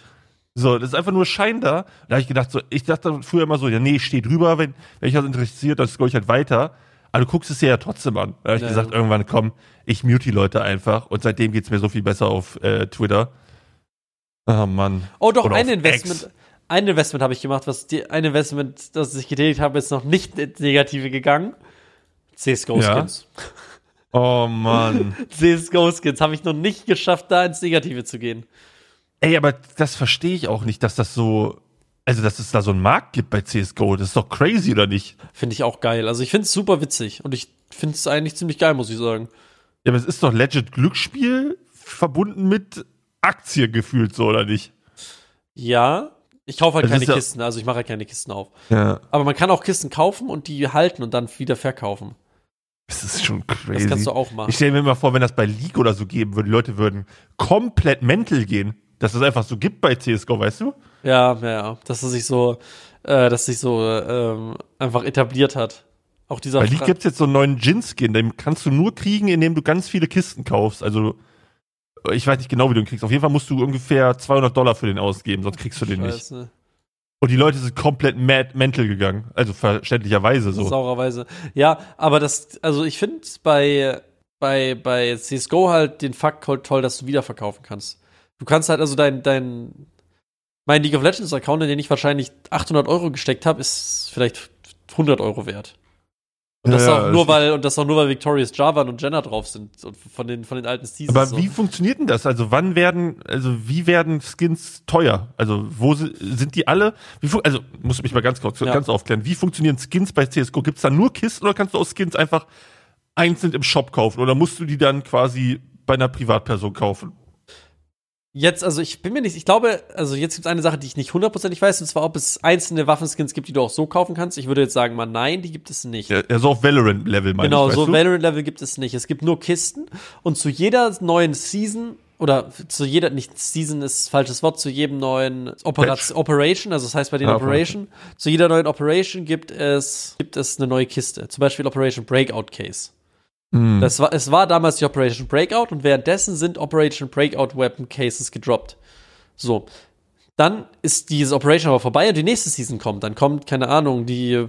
Speaker 1: So, das ist einfach nur Schein da. Da habe ich gedacht, so, ich dachte früher immer so, ja, nee, ich stehe drüber, wenn, wenn ich was interessiert, dann scroll ich halt weiter. Aber du guckst es dir ja trotzdem an. Da habe ich
Speaker 2: Ja,
Speaker 1: gesagt,
Speaker 2: ja.
Speaker 1: irgendwann, komm, ich mute die Leute einfach. Und seitdem geht's mir so viel besser auf äh, Twitter. Oh Mann.
Speaker 2: Oh doch,
Speaker 1: Oder
Speaker 2: ein Investment.
Speaker 1: X.
Speaker 2: Ein Investment habe ich gemacht, was die, ein Investment, das ich getätigt habe, ist noch nicht ins Negative gegangen. CSGO
Speaker 1: Ja? Oh Mann.
Speaker 2: CSGO Skins habe ich noch nicht geschafft, da ins Negative zu gehen.
Speaker 1: Ey, aber das verstehe ich auch nicht, dass das so, also dass es da so einen Markt gibt bei CSGO. Das ist doch crazy, oder nicht?
Speaker 2: Finde ich auch geil. Also ich finde es super witzig und ich finde es eigentlich ziemlich geil, muss ich sagen.
Speaker 1: Ja, aber es ist doch legit Glücksspiel verbunden mit Aktien gefühlt, so, oder nicht?
Speaker 2: Ja, ich kaufe halt
Speaker 1: Das
Speaker 2: keine
Speaker 1: ist ja-
Speaker 2: Kisten, also ich mache halt keine Kisten auf.
Speaker 1: Ja.
Speaker 2: Aber man kann auch Kisten kaufen und die halten und dann wieder verkaufen.
Speaker 1: Das ist schon crazy.
Speaker 2: Das kannst du auch machen.
Speaker 1: Ich stelle mir immer vor, wenn das bei League oder so geben würde, die Leute würden komplett mental gehen, dass es einfach so gibt bei CSGO, weißt du?
Speaker 2: Ja, ja, ja. Dass es sich so, äh, dass sich so ähm, einfach etabliert hat. Auch dieser
Speaker 1: Bei League
Speaker 2: Fra-
Speaker 1: gibt's jetzt so einen neuen Gin-Skin, den kannst du nur kriegen, indem du ganz viele Kisten kaufst. Also, ich weiß nicht genau, wie du ihn kriegst. Auf jeden Fall musst du ungefähr 200 Dollar für den ausgeben, sonst kriegst du den nicht. Und die Leute sind komplett mad mental gegangen. Also verständlicherweise so.
Speaker 2: Saurerweise. Ja, aber das, also ich finde bei, bei, bei CSGO halt den Fakt halt toll, dass du wiederverkaufen kannst. Du kannst halt also dein, dein, mein League of Legends Account, in den ich wahrscheinlich 800 Euro gesteckt habe, ist vielleicht 100 Euro wert. Und das
Speaker 1: Ja,
Speaker 2: auch nur, weil, und das auch nur, weil Victorious Javan und Jenna drauf sind. Und von den, von den alten Seasons.
Speaker 1: Aber wie funktioniert denn das? Also wann werden, also wie werden Skins teuer? Also wo si- sind die alle? Wie also muss mich mal ganz kurz
Speaker 2: Ja.
Speaker 1: ganz aufklären. Wie funktionieren Skins bei CS:GO? Gibt's da nur Kisten oder kannst du aus Skins einfach einzeln im Shop kaufen oder musst du die dann quasi bei einer Privatperson kaufen?
Speaker 2: Jetzt, also ich bin mir nicht, ich glaube, also jetzt gibt es eine Sache, die ich nicht hundertprozentig weiß, und zwar, ob es einzelne Waffenskins gibt, die du auch so kaufen kannst. Ich würde jetzt sagen mal nein, die gibt es nicht.
Speaker 1: Ja, ja so auf Valorant Level meine
Speaker 2: genau,
Speaker 1: ich,
Speaker 2: so? Valorant-Level gibt es nicht. Es gibt nur Kisten und zu jeder neuen Season oder zu jeder, nicht Season ist falsches Wort, zu jedem neuen Operat Operation, also das heißt bei den
Speaker 1: Ah,
Speaker 2: Operation, zu jeder neuen Operation gibt es, gibt es eine neue Kiste. Zum Beispiel Operation Breakout Case.
Speaker 1: Hm.
Speaker 2: Das war, es war damals die Operation Breakout und währenddessen sind Operation Breakout Weapon Cases gedroppt. So. Dann ist diese Operation aber vorbei und die nächste Season kommt. Dann kommt, keine Ahnung, die,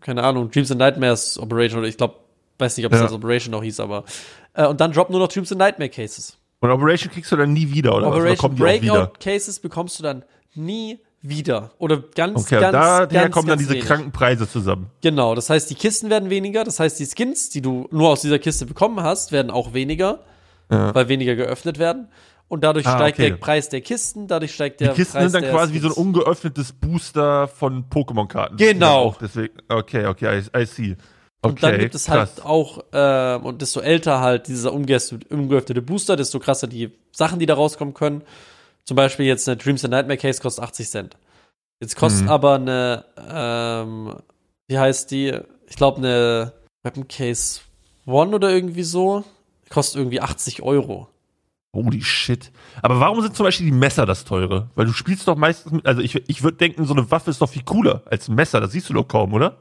Speaker 2: keine Ahnung, Dreams and Nightmares Operation oder ich glaube, weiß nicht, ob es
Speaker 1: Ja.
Speaker 2: das Operation noch hieß, aber. Äh, und dann droppen nur noch Dreams and Nightmare Cases.
Speaker 1: Und Operation kriegst du dann nie wieder oder was? Oder
Speaker 2: Operation
Speaker 1: auch wieder?
Speaker 2: Breakout Cases bekommst du dann nie wieder. Oder ganz,
Speaker 1: Okay,
Speaker 2: ganz,
Speaker 1: da daher
Speaker 2: ganz,
Speaker 1: kommen dann
Speaker 2: ganz
Speaker 1: diese
Speaker 2: wenig.
Speaker 1: kranken Preise zusammen.
Speaker 2: Genau, das heißt, die Kisten werden weniger, das heißt, die Skins, die du nur aus dieser Kiste bekommen hast, werden auch weniger,
Speaker 1: Ja.
Speaker 2: weil weniger geöffnet werden. Und dadurch
Speaker 1: Ah,
Speaker 2: steigt
Speaker 1: okay.
Speaker 2: der Preis der Kisten, dadurch steigt
Speaker 1: Die
Speaker 2: der
Speaker 1: Kisten
Speaker 2: Preis
Speaker 1: sind dann quasi wie so ein
Speaker 2: Skins.
Speaker 1: ungeöffnetes Booster von Pokémon-Karten.
Speaker 2: Genau.
Speaker 1: Deswegen, okay, okay, I, I see. Okay,
Speaker 2: Und dann gibt es halt
Speaker 1: krass.
Speaker 2: auch, ähm, und desto älter halt dieser ungeöffnete Booster, desto krasser die Sachen, die da rauskommen können. Zum Beispiel jetzt eine Dreams and Nightmare Case kostet 80 Cent. Jetzt kostet
Speaker 1: Mhm.
Speaker 2: aber eine, ähm, wie heißt die? Ich glaube eine Weapon Case One oder irgendwie so. Kostet irgendwie 80 Euro.
Speaker 1: Holy shit. Aber warum sind zum Beispiel die Messer das teure? Weil du spielst doch meistens mit, also ich, ich würde denken, so eine Waffe ist doch viel cooler als ein Messer. Das siehst du doch kaum, oder?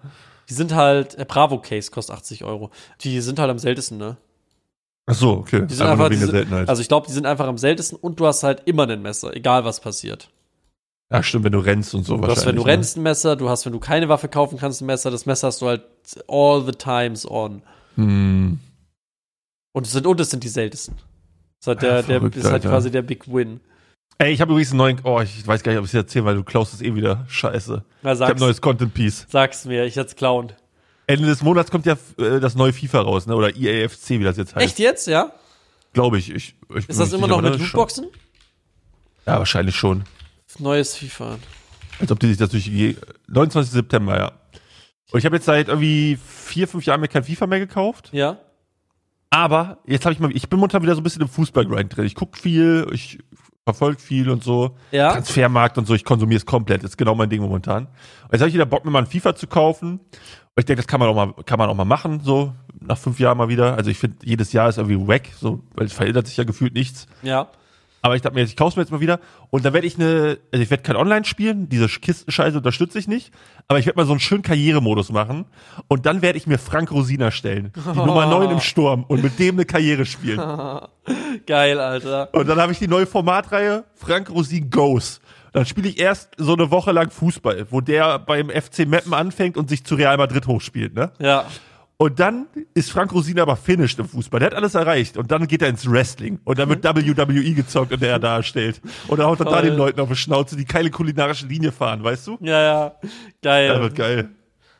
Speaker 2: Die sind halt, äh, Bravo Case kostet 80 Euro. Die sind halt am seltensten, ne?
Speaker 1: Ach so, okay.
Speaker 2: Die sind einfach,
Speaker 1: wegen
Speaker 2: die sind, also ich glaube, die sind einfach am seltensten und du hast halt immer ein Messer, egal was passiert.
Speaker 1: ja, stimmt, wenn du rennst und so
Speaker 2: Du hast, wenn du
Speaker 1: ne?
Speaker 2: rennst, ein Messer, du hast, wenn du keine Waffe kaufen kannst, ein Messer, das Messer hast du halt all the times on.
Speaker 1: Hm.
Speaker 2: Und es sind, und es sind die seltensten. Das ist halt, der, der,
Speaker 1: verrückt,
Speaker 2: ist halt quasi der Big Win.
Speaker 1: Ey, ich habe übrigens einen neuen, oh, ich weiß gar nicht, ob ich es erzählen, weil du klaust es eh wieder. Scheiße.
Speaker 2: Na,
Speaker 1: Ich habe neues Content Piece.
Speaker 2: sag's mir, ich hätte klauen.
Speaker 1: Ende des Monats kommt ja äh, das neue FIFA raus, ne? Oder EAFC, wie das jetzt heißt.
Speaker 2: Echt jetzt, ja?
Speaker 1: Glaube ich. ich, ich
Speaker 2: Ist das immer noch mit Lootboxen?
Speaker 1: Ja, wahrscheinlich schon.
Speaker 2: Neues FIFA.
Speaker 1: Als ob die sich das durch die 29. September, ja. Und ich habe jetzt seit irgendwie vier, fünf Jahren mir kein FIFA mehr gekauft.
Speaker 2: Ja?
Speaker 1: Aber jetzt habe ich mal, ich bin momentan wieder so ein bisschen im Fußballgrind drin. Ich gucke viel, ich verfolge viel und so.
Speaker 2: Ja?
Speaker 1: Transfermarkt und so, ich konsumiere es komplett. Das ist genau mein Ding momentan. Und jetzt habe ich wieder Bock, mir mal ein FIFA zu kaufen. Ich denke, das kann man auch mal, kann man auch mal machen, so nach fünf Jahren mal wieder. Also ich finde, jedes Jahr ist irgendwie wack, so, weil es verändert sich ja gefühlt nichts.
Speaker 2: Ja.
Speaker 1: Aber ich dachte mir, ich kaufe mir jetzt mal wieder. Und dann werde ich eine, also ich werde kein Online spielen, diese Kistenscheiße unterstütze ich nicht. Aber ich werde mal so einen schönen Karrieremodus machen. Und dann werde ich mir Frank Rosina stellen. Die Nummer 9 im Sturm und mit dem eine Karriere spielen.
Speaker 2: Geil, Alter.
Speaker 1: Und dann habe ich die neue Formatreihe Frank Rosin Goes. Dann spiele ich erst so eine Woche lang Fußball, wo der beim FC Meppen anfängt und sich zu Real Madrid hochspielt, ne?
Speaker 2: Ja.
Speaker 1: Und dann ist Frank Rosin aber finished im Fußball. Der hat alles erreicht. Und dann geht er ins Wrestling. Und dann wird WWE gezockt und der er darstellt. Und dann haut er da den Leuten auf die Schnauze, die keine kulinarische Linie fahren, weißt du?
Speaker 2: Ja, ja. Geil.
Speaker 1: Das wird geil.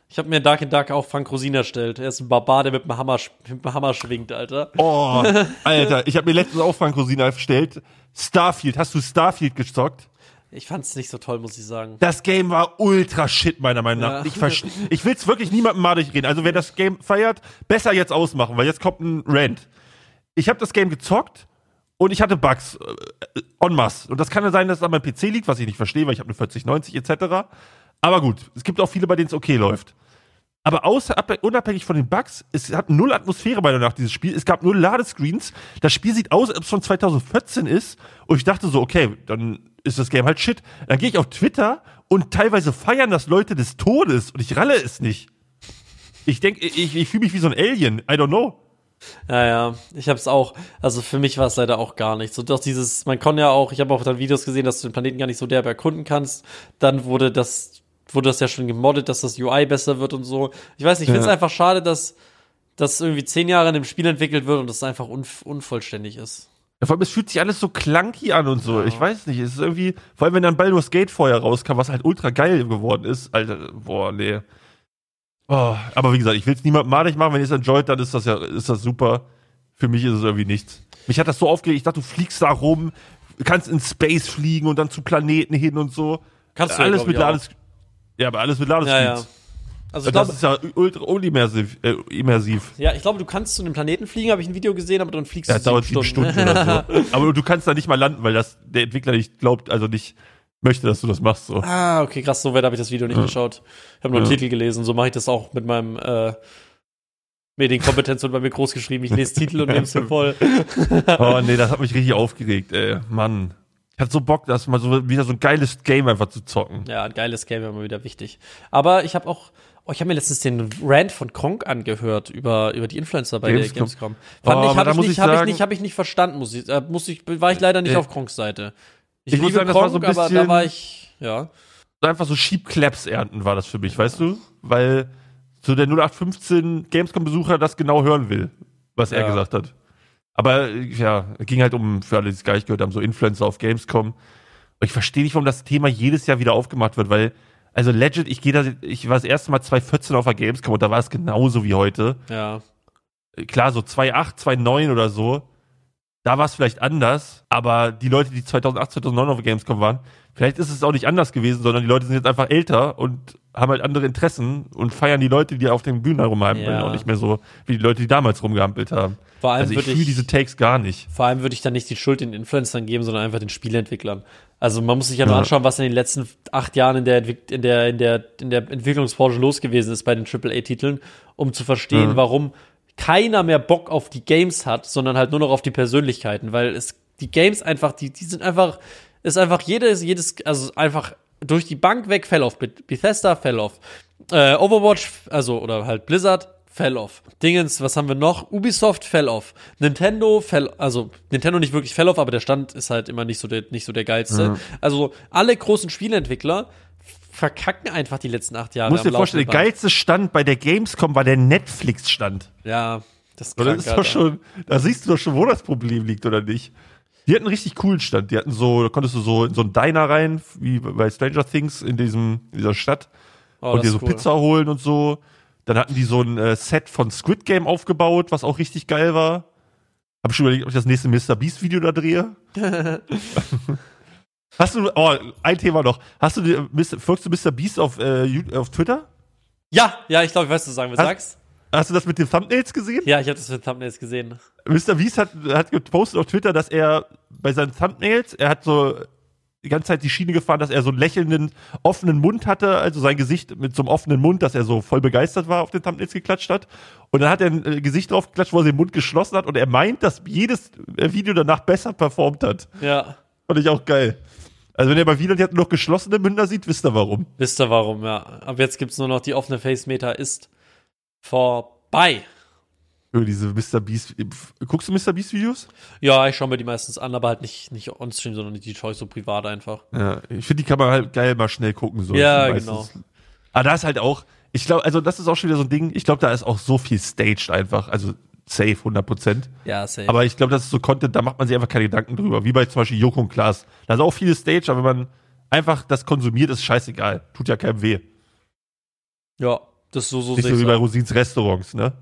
Speaker 2: Ich habe mir Dark in Dark auch Frank Rosin erstellt. Er ist ein Barbar, der mit dem Hammer, mit dem Hammer schwingt, Alter.
Speaker 1: Oh, Alter, ich habe mir letztens auch Frank Rosin erstellt. Starfield, hast du Starfield gezockt?
Speaker 2: Ich fand's nicht so toll, muss ich sagen.
Speaker 1: Das Game war ultra shit, meiner Meinung nach.
Speaker 2: Ja.
Speaker 1: Ich, verste- ich will's wirklich niemandem madig reden. Also wer das Game feiert, besser jetzt ausmachen, weil jetzt kommt ein Rant. Ich habe das Game gezockt und ich hatte Bugs äh, en masse. Und das kann ja sein, dass es an meinem PC liegt, was ich nicht verstehe, weil ich habe eine 4090 etc. Aber gut, es gibt auch viele, bei denen es okay läuft. Aber außer, ab- unabhängig von den Bugs, es hat null Atmosphäre meiner nach, dieses Spiel. Es gab null Ladescreens. Das Spiel sieht aus, als ob es von 2014 ist. Und ich dachte so, okay, dann ist das Game halt shit. Dann gehe ich auf Twitter und teilweise feiern das Leute des Todes und ich ralle es nicht. Ich denke, ich, ich fühle mich wie so ein Alien. I don't know.
Speaker 2: Ja, ja, ich habe es auch. Also für mich war es leider auch gar nicht. So doch dieses, man kann ja auch, ich habe auch dann Videos gesehen, dass du den Planeten gar nicht so derb erkunden kannst. Dann wurde das, wurde das ja schon gemoddet, dass das UI besser wird und so. Ich weiß nicht, ich finde es
Speaker 1: Ja.
Speaker 2: einfach schade, dass das irgendwie zehn Jahre in dem Spiel entwickelt wird und das einfach unf unvollständig ist.
Speaker 1: Ja, Vor allem, es fühlt sich alles so clunky an und so. Ich weiß nicht, es ist irgendwie, vor allem wenn dann Baldur's Gate vorher rauskam, was halt ultra geil geworden ist. Alter, boah, nee. Oh, aber wie gesagt, ich will es niemandem malig machen, wenn ihr es enjoyt, dann ist das ja, ist das super. Für mich ist es irgendwie nichts. Mich hat das so aufgeregt, ich dachte, du fliegst da rum, kannst in Space fliegen und dann zu Planeten hin und so.
Speaker 2: Kannst du ja,
Speaker 1: alles mit. Lades, ja, aber alles mit
Speaker 2: Ja, ja.
Speaker 1: Ladespeeds.
Speaker 2: Also
Speaker 1: das ist ja ultra unimmersiv, äh, immersiv.
Speaker 2: ja, ich glaube, du kannst zu einem Planeten fliegen, habe ich ein Video gesehen, aber dann fliegst
Speaker 1: Ja,
Speaker 2: du
Speaker 1: dauert sieben Stunden oder so. Aber du kannst da nicht mal landen, weil das der Entwickler nicht glaubt, also nicht möchte, dass du das machst. So.
Speaker 2: Ah, okay, krass, so weit habe ich das Video nicht
Speaker 1: Ja.
Speaker 2: geschaut. Ich habe nur einen
Speaker 1: Ja.
Speaker 2: Titel gelesen, so mache ich das auch mit meinem äh, Medienkompetenz und bei mir groß geschrieben. Ich lese Titel und nehme es voll.
Speaker 1: Oh nee, das hat mich richtig aufgeregt, ey. Mann. Ich hatte so Bock, das mal so wieder so ein geiles Game einfach zu zocken.
Speaker 2: Ja, ein geiles Game wäre mal wieder wichtig. Aber ich habe auch, oh, ich habe mir letztens den Rant von Kronk angehört über, über die Influencer bei
Speaker 1: Gamescom.
Speaker 2: der Gamescom.
Speaker 1: Oh,
Speaker 2: Fand ich,
Speaker 1: aber
Speaker 2: habe ich nicht,
Speaker 1: ich
Speaker 2: habe ich nicht, habe ich nicht verstanden, muss ich, äh, muss ich, war ich leider nicht
Speaker 1: Äh,
Speaker 2: auf Kronks Seite. Ich,
Speaker 1: ich muss
Speaker 2: liebe
Speaker 1: sagen, das war
Speaker 2: Kronk,
Speaker 1: so ein
Speaker 2: aber da
Speaker 1: bisschen-
Speaker 2: war ich, ja.
Speaker 1: Einfach so Schiebklaps ernten war das für mich, weißt du? Weil so der 0815 Gamescom-Besucher das genau hören will, was er
Speaker 2: Ja.
Speaker 1: gesagt hat. Aber ja, ging halt um, für alle, die es gar nicht gehört haben, so Influencer auf Gamescom. Ich verstehe nicht, warum das Thema jedes Jahr wieder aufgemacht wird, weil, also legit, ich gehe da, ich war das erste Mal 2014 auf der Gamescom und da war es genauso wie heute.
Speaker 2: Ja.
Speaker 1: klar, so 2,8, 2,9 oder so, da war es vielleicht anders, aber die Leute, die 2008, 2009 auf Gamescom waren, vielleicht ist es auch nicht anders gewesen, sondern die Leute sind jetzt einfach älter und haben halt andere Interessen und feiern die Leute, die auf den Bühnen rumhampeln,
Speaker 2: Ja.
Speaker 1: auch nicht mehr so wie die Leute, die damals rumgehampelt haben.
Speaker 2: Vor allem
Speaker 1: Also ich fühle
Speaker 2: ich,
Speaker 1: diese Takes gar nicht.
Speaker 2: Vor allem würde ich dann nicht die Schuld den Influencern geben, sondern einfach den Spieleentwicklern. Also man muss sich ja nur anschauen, was in den letzten acht Jahren in der, Entwick in der, in der, in der Entwicklungsbranche los gewesen ist bei den AAA-Titeln, um zu verstehen,
Speaker 1: Ja.
Speaker 2: warum keiner mehr Bock auf die Games hat, sondern halt nur noch auf die Persönlichkeiten, weil es die Games einfach, die, die sind einfach, ist einfach jedes, jedes, also einfach durch die Bank weg, fell off. Beth- Bethesda, fell off. Äh, Overwatch, also, oder halt Blizzard, fell off. Dingens, was haben wir noch? Ubisoft, fell off. Nintendo, fell, also, Nintendo nicht wirklich fell off, aber der Stand ist halt immer nicht so der, nicht so der geilste. Also, alle großen Spieleentwickler verkacken einfach die letzten acht Jahre.
Speaker 1: Du musst dir vorstellen, der geilste Stand bei der Gamescom war der Netflix-Stand.
Speaker 2: Ja, das krank,
Speaker 1: das ist doch schon, da siehst du doch schon, wo das Problem liegt, oder nicht? Die hatten einen richtig coolen Stand. Die hatten so, da konntest du so in so einen Diner rein, wie bei Stranger Things in diesem, in dieser Stadt.
Speaker 2: Oh,
Speaker 1: und dir so
Speaker 2: cool.
Speaker 1: Pizza holen und so. Dann hatten die so ein äh, Set von Squid Game aufgebaut, was auch richtig geil war. Hab schon überlegt, ob ich das nächste Mr. Beast Video da drehe. Hast du, oh, ein Thema noch. Hast du, folgst du Mr. Beast auf, äh, auf Twitter?
Speaker 2: Ja, ja, ich glaube, ich weiß, was du sagen willst.
Speaker 1: Hast-
Speaker 2: Sag's.
Speaker 1: Hast du das mit den Thumbnails gesehen?
Speaker 2: Ja, ich habe das mit Thumbnails gesehen.
Speaker 1: Mr. Beast hat, hat gepostet auf Twitter, dass er bei seinen Thumbnails, er hat so die ganze Zeit die Schiene gefahren, dass er so einen lächelnden, offenen Mund hatte, also sein Gesicht mit so einem offenen Mund, dass er so voll begeistert war, auf den Thumbnails geklatscht hat. Und dann hat er ein äh, Gesicht drauf geklatscht, wo er den Mund geschlossen hat und er meint, dass jedes äh, Video danach besser performt hat.
Speaker 2: Ja.
Speaker 1: Fand ich auch geil. Also wenn ihr bei Wieland jetzt noch geschlossene Münder sieht, wisst ihr warum.
Speaker 2: Wisst ihr warum, ja. Ab jetzt gibt's nur noch die offene Face-Meter ist vorbei.
Speaker 1: Diese Mr. Beast. Guckst du Mr. Beast Videos?
Speaker 2: Ja, ich schaue mir die meistens an, aber halt nicht, nicht on-stream, sondern die schaue ich so privat einfach.
Speaker 1: Ja, ich finde, die kann man halt geil mal schnell gucken. So.
Speaker 2: Ja, genau.
Speaker 1: Aber da ist halt auch, ich glaube, also das ist auch schon wieder so ein Ding, ich glaube, da ist auch so viel staged einfach, also safe, 100 Prozent.
Speaker 2: Ja, safe.
Speaker 1: Aber ich glaube, das ist so Content, da macht man sich einfach keine Gedanken drüber, wie bei zum Beispiel Joko und Klaas. Da ist auch viel Stage, aber wenn man einfach das konsumiert, ist scheißegal. Tut ja keinem weh.
Speaker 2: ja, das ist so, so
Speaker 1: Nicht so wie bei. Rosins Restaurants, ne?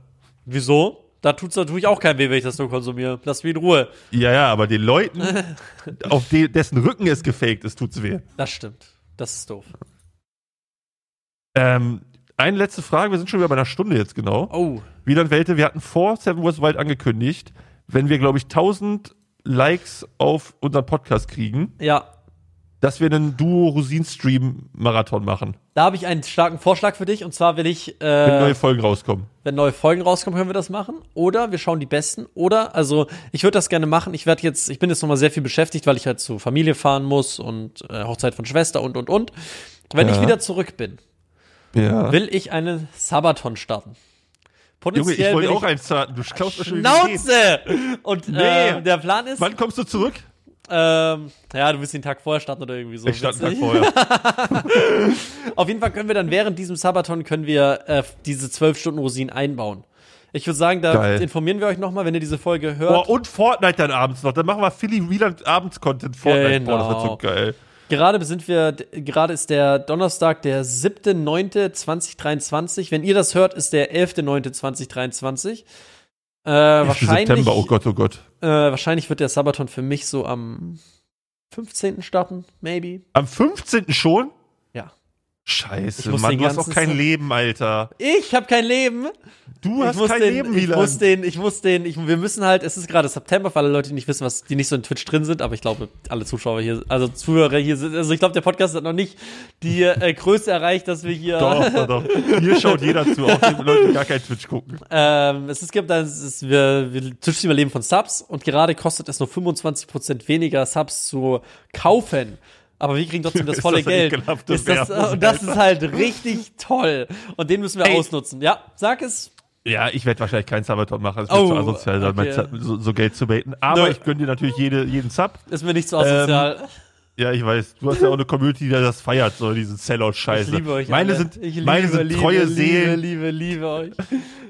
Speaker 2: Wieso? Da tut's da tue ich auch kein weh, wenn ich das nur konsumiere. Lass mich in Ruhe.
Speaker 1: Ja, ja, aber den Leuten, auf de dessen Rücken es gefaked ist, tut's weh.
Speaker 2: Das stimmt. Das ist doof.
Speaker 1: Ähm, eine letzte Frage, wir sind schon wieder bei einer Stunde jetzt genau.
Speaker 2: Oh,
Speaker 1: Wieland Welte, wir hatten vor Seven Wars Wild angekündigt, wenn wir, glaube ich, 1000 Likes auf unseren Podcast kriegen,
Speaker 2: ja.
Speaker 1: dass wir einen Duo-Rosin-Stream-Marathon machen,
Speaker 2: Da habe ich einen starken Vorschlag für dich. Und zwar will ich,
Speaker 1: wenn
Speaker 2: äh,
Speaker 1: neue Folgen rauskommen.
Speaker 2: wenn neue Folgen rauskommen, können wir das machen. Oder wir schauen die besten. Oder, also ich würde das gerne machen. Ich werde jetzt, ich bin jetzt nochmal sehr viel beschäftigt, weil ich halt zur Familie fahren muss und äh, Hochzeit von Schwester und und und. Wenn
Speaker 1: Ja.
Speaker 2: ich wieder zurück bin,
Speaker 1: Ja.
Speaker 2: will ich einen Sabaton starten.
Speaker 1: Junge, ich wollte auch eins starten. Du klaust schon.
Speaker 2: Schnauze! Und
Speaker 1: Nee.
Speaker 2: äh, der Plan ist,
Speaker 1: Wann kommst du zurück?
Speaker 2: ähm, ja, du willst den Tag vorher starten oder irgendwie so.
Speaker 1: Ich stand einen. Tag vorher.
Speaker 2: Auf jeden Fall können wir dann während diesem Sabaton können wir äh, diese zwölf Stunden Rosinen einbauen. Ich würde sagen, da
Speaker 1: Geil.
Speaker 2: informieren wir euch nochmal, wenn ihr diese Folge
Speaker 1: Boah,
Speaker 2: hört.
Speaker 1: und Fortnite dann abends noch. Dann machen wir Philly Wieland abends Content Fortnite. Boah, das wird so
Speaker 2: Genau.
Speaker 1: geil.
Speaker 2: Gerade sind wir, gerade ist der Donnerstag, der 7.9.2023. Wenn ihr das hört, ist der 11.9.2023. Äh, wahrscheinlich,
Speaker 1: September, oh Gott, oh Gott.
Speaker 2: äh, wahrscheinlich wird der Sabaton für mich so am 15. starten, maybe.
Speaker 1: Am 15. schon?
Speaker 2: Ich
Speaker 1: Scheiße, Mann, du hast auch kein Leben, Alter.
Speaker 2: Ich habe kein Leben.
Speaker 1: Du
Speaker 2: ich
Speaker 1: hast kein
Speaker 2: den,
Speaker 1: Leben,
Speaker 2: ich
Speaker 1: Wieland.
Speaker 2: muss den, ich muss den, ich, wir müssen halt, es ist gerade September für alle Leute, die nicht wissen, was, die nicht so in Twitch drin sind, aber ich glaube, alle Zuschauer hier, also Zuhörer hier sind, also ich glaube, der Podcast hat noch nicht die äh, Größe erreicht, dass wir hier,
Speaker 1: Doch, doch, doch. Hier schaut jeder zu, auch die Leute, die gar kein Twitch gucken.
Speaker 2: ähm, es, es gibt, es ist, wir, wir Twitch leben von Subs und gerade kostet es nur 25% weniger Subs zu kaufen. Aber wir kriegen trotzdem das volle
Speaker 1: das
Speaker 2: Geld. Ist das, und das ist halt richtig toll. Und den müssen wir
Speaker 1: Ey.
Speaker 2: ausnutzen. Ja, sag es.
Speaker 1: Ja, ich werde wahrscheinlich keinen Sabaton machen, ist
Speaker 2: Oh,
Speaker 1: mir zu asozial, sein, mein
Speaker 2: okay.
Speaker 1: So, so Geld zu baiten. Aber
Speaker 2: Nö.
Speaker 1: ich gönne dir natürlich jede, jeden Sub.
Speaker 2: Ist mir nicht so asozial.
Speaker 1: Ja, ich weiß. Du hast ja auch eine Community, die das feiert, so diese Sellout-Scheiße.
Speaker 2: Ich liebe euch
Speaker 1: Meine
Speaker 2: alle.
Speaker 1: sind,
Speaker 2: liebe,
Speaker 1: meine sind
Speaker 2: liebe,
Speaker 1: treue
Speaker 2: liebe,
Speaker 1: Seelen.
Speaker 2: Liebe, liebe euch.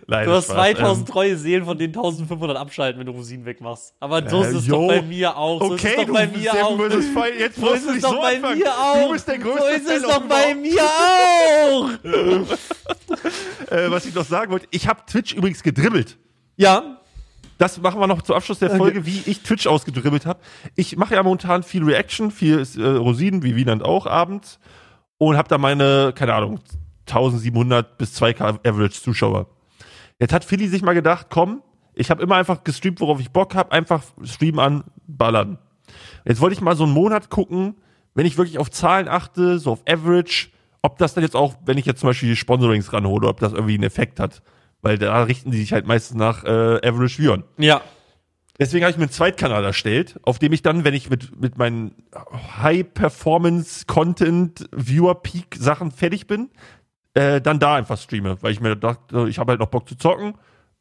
Speaker 1: Nein,
Speaker 2: Du hast
Speaker 1: Spaß.
Speaker 2: 2000
Speaker 1: Ähm,
Speaker 2: treue Seelen, von denen 1500 abschalten, wenn du Rosinen wegmachst. Aber so
Speaker 1: Äh,
Speaker 2: ist es
Speaker 1: yo.
Speaker 2: doch bei mir auch. So
Speaker 1: okay,
Speaker 2: ist es doch bei mir auch.
Speaker 1: Five, jetzt
Speaker 2: So ist
Speaker 1: du
Speaker 2: es
Speaker 1: nicht
Speaker 2: doch
Speaker 1: so
Speaker 2: bei
Speaker 1: anfangen.
Speaker 2: mir auch.
Speaker 1: Du bist der
Speaker 2: so
Speaker 1: größte
Speaker 2: ist es doch bei mir auch.
Speaker 1: Äh, was ich noch sagen wollte, ich habe Twitch übrigens gedribbelt.
Speaker 2: Ja,
Speaker 1: Das machen wir noch zum Abschluss der Folge, wie ich Twitch ausgedribbelt habe. Ich mache ja momentan viel Reaction, viel äh, Rosinen, wie Wieland auch abends. Und habe da meine, keine Ahnung, 1700 bis 2K Average Zuschauer. Jetzt hat Philly sich mal gedacht, komm, ich habe immer einfach gestreamt, worauf ich Bock habe, einfach Stream an, ballern. Jetzt wollte ich mal so einen Monat gucken, wenn ich wirklich auf Zahlen achte, so auf Average, ob das dann jetzt auch, wenn ich jetzt zum Beispiel Sponsorings ranhole, ob das irgendwie einen Effekt hat. Weil da richten die sich halt meistens nach äh, Average Viewern.
Speaker 2: ja.
Speaker 1: Deswegen habe ich mir einen Zweitkanal erstellt, auf dem ich dann, wenn ich mit, mit meinen High-Performance-Content-Viewer-Peak-Sachen fertig bin, äh, dann da einfach streame. Weil ich mir dachte, ich habe halt noch Bock zu zocken.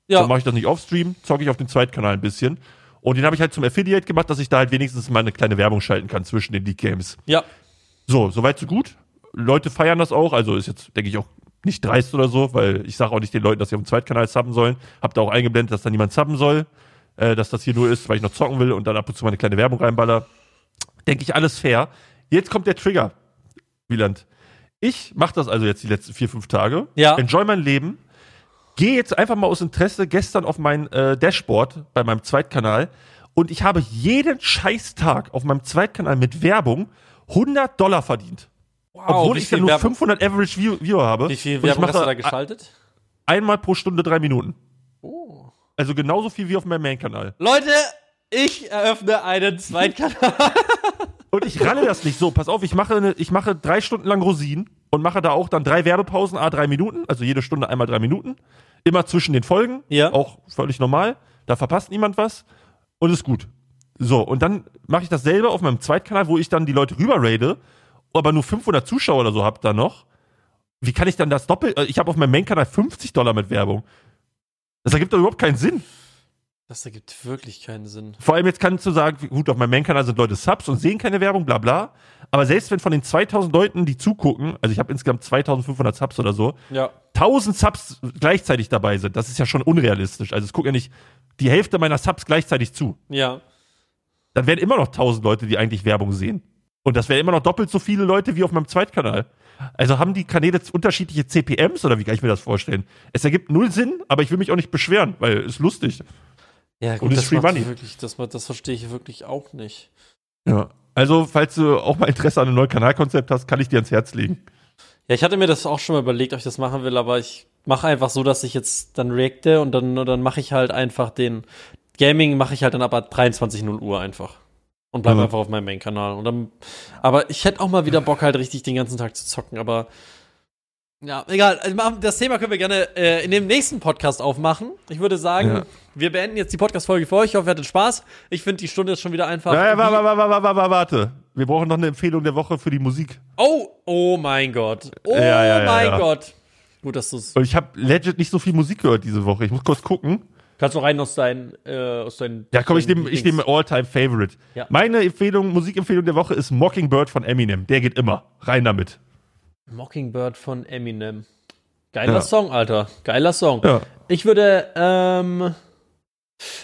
Speaker 2: Ja.
Speaker 1: Dann mache ich das nicht auf Stream, zocke ich auf den Zweitkanal ein bisschen. Und den habe ich halt zum Affiliate gemacht, dass ich da halt wenigstens mal eine kleine Werbung schalten kann zwischen den League Games.
Speaker 2: Ja.
Speaker 1: So, soweit so gut. Leute feiern das auch, also ist jetzt, denke ich, auch nicht dreist oder so, weil ich sage auch nicht den Leuten, dass sie auf dem Zweitkanal subben sollen. Hab da auch eingeblendet, dass da niemand subben soll, äh, dass das hier nur ist, weil ich noch zocken will und dann ab und zu mal eine kleine Werbung reinballer. Denke ich, alles fair. Jetzt kommt der Trigger, Wieland. Ich mache das also jetzt die letzten vier, fünf Tage.
Speaker 2: Ja.
Speaker 1: Enjoy mein Leben. Gehe jetzt einfach mal aus Interesse gestern auf mein äh, Dashboard bei meinem Zweitkanal und ich habe jeden Scheißtag auf meinem Zweitkanal mit Werbung 100 Dollar verdient. Obwohl
Speaker 2: wie
Speaker 1: ich ja nur
Speaker 2: Werbung-
Speaker 1: 500 Average View Viewer habe.
Speaker 2: Wie viel Werbung hast du da geschaltet?
Speaker 1: Einmal pro Stunde drei Minuten.
Speaker 2: Oh.
Speaker 1: Also genauso viel wie auf meinem Main-Kanal.
Speaker 2: Leute, ich eröffne einen Zweitkanal.
Speaker 1: Und ich ralle das nicht so. Pass auf, ich mache, eine, ich mache drei Stunden lang Rosinen und mache da auch dann drei Werbepausen, a drei Minuten, also jede Stunde einmal drei Minuten. Immer zwischen den Folgen.
Speaker 2: Ja.
Speaker 1: Auch völlig normal. Da verpasst niemand was. Und ist gut. So, und dann mache ich dasselbe auf meinem Zweitkanal, wo ich dann die Leute rüber raide, aber nur 500 Zuschauer oder so hab da noch. Wie kann ich dann das doppelt? äh, Ich habe auf meinem Main-Kanal 50 Dollar mit Werbung. Das ergibt doch überhaupt keinen Sinn.
Speaker 2: Das ergibt wirklich keinen Sinn.
Speaker 1: Vor allem jetzt kannst du sagen, gut, auf meinem Main-Kanal sind Leute Subs und sehen keine Werbung, bla bla. Aber selbst wenn von den 2000 Leuten, die zugucken, also ich habe insgesamt 2500 Subs oder so,
Speaker 2: Ja.
Speaker 1: 1000 Subs gleichzeitig dabei sind, das ist ja schon unrealistisch. Also es gucken ja nicht die Hälfte meiner Subs gleichzeitig zu.
Speaker 2: Ja.
Speaker 1: Dann wären immer noch 1000 Leute, die eigentlich Werbung sehen. Und das wären immer noch doppelt so viele Leute wie auf meinem Zweitkanal. Also haben die Kanäle unterschiedliche CPMs oder wie kann ich mir das vorstellen? Es ergibt null Sinn, aber ich will mich auch nicht beschweren, weil es ist lustig.
Speaker 2: Ja,
Speaker 1: Und
Speaker 2: gut,
Speaker 1: es
Speaker 2: das
Speaker 1: Free Money.
Speaker 2: wirklich, das, das verstehe ich wirklich auch nicht.
Speaker 1: Ja. Also, falls du auch mal Interesse an einem neuen Kanalkonzept hast, kann ich dir ans Herz legen.
Speaker 2: Ja, ich hatte mir das auch schon mal überlegt, ob ich das machen will, aber ich mache einfach so, dass ich jetzt dann reacte und dann, und dann mache ich halt einfach den Gaming mache ich halt dann aber 23.0 Uhr einfach. Und bleibe
Speaker 1: Mhm.
Speaker 2: einfach auf meinem Main-Kanal. Und dann, aber ich hätte auch mal wieder Bock, halt richtig den ganzen Tag zu zocken, aber ja, egal. Also Das Thema können wir gerne äh, in dem nächsten Podcast aufmachen. Ich würde sagen,
Speaker 1: Ja.
Speaker 2: wir beenden jetzt die Podcast-Folge für euch. Ich hoffe, ihr hattet Spaß. Ich finde, die Stunde ist schon wieder einfach.
Speaker 1: Naja, warte, warte, warte, warte, warte. Wir brauchen noch eine Empfehlung der Woche für die Musik.
Speaker 2: Oh, oh mein Gott. Oh
Speaker 1: Ja, ja,
Speaker 2: mein. Gott. Gut, dass du es.
Speaker 1: Ich habe legit nicht so viel Musik gehört diese Woche. Ich muss kurz gucken.
Speaker 2: Kannst du rein aus deinen, äh, aus deinen.
Speaker 1: Ja, komm, ich nehme ich nehme All-Time-Favorite.
Speaker 2: Ja.
Speaker 1: Meine Empfehlung, Musikempfehlung der Woche ist Mockingbird von Eminem. Der geht immer. Rein damit.
Speaker 2: Mockingbird von Eminem. Geiler
Speaker 1: Ja.
Speaker 2: Song, Alter. Geiler Song.
Speaker 1: Ja.
Speaker 2: Ich würde, ähm,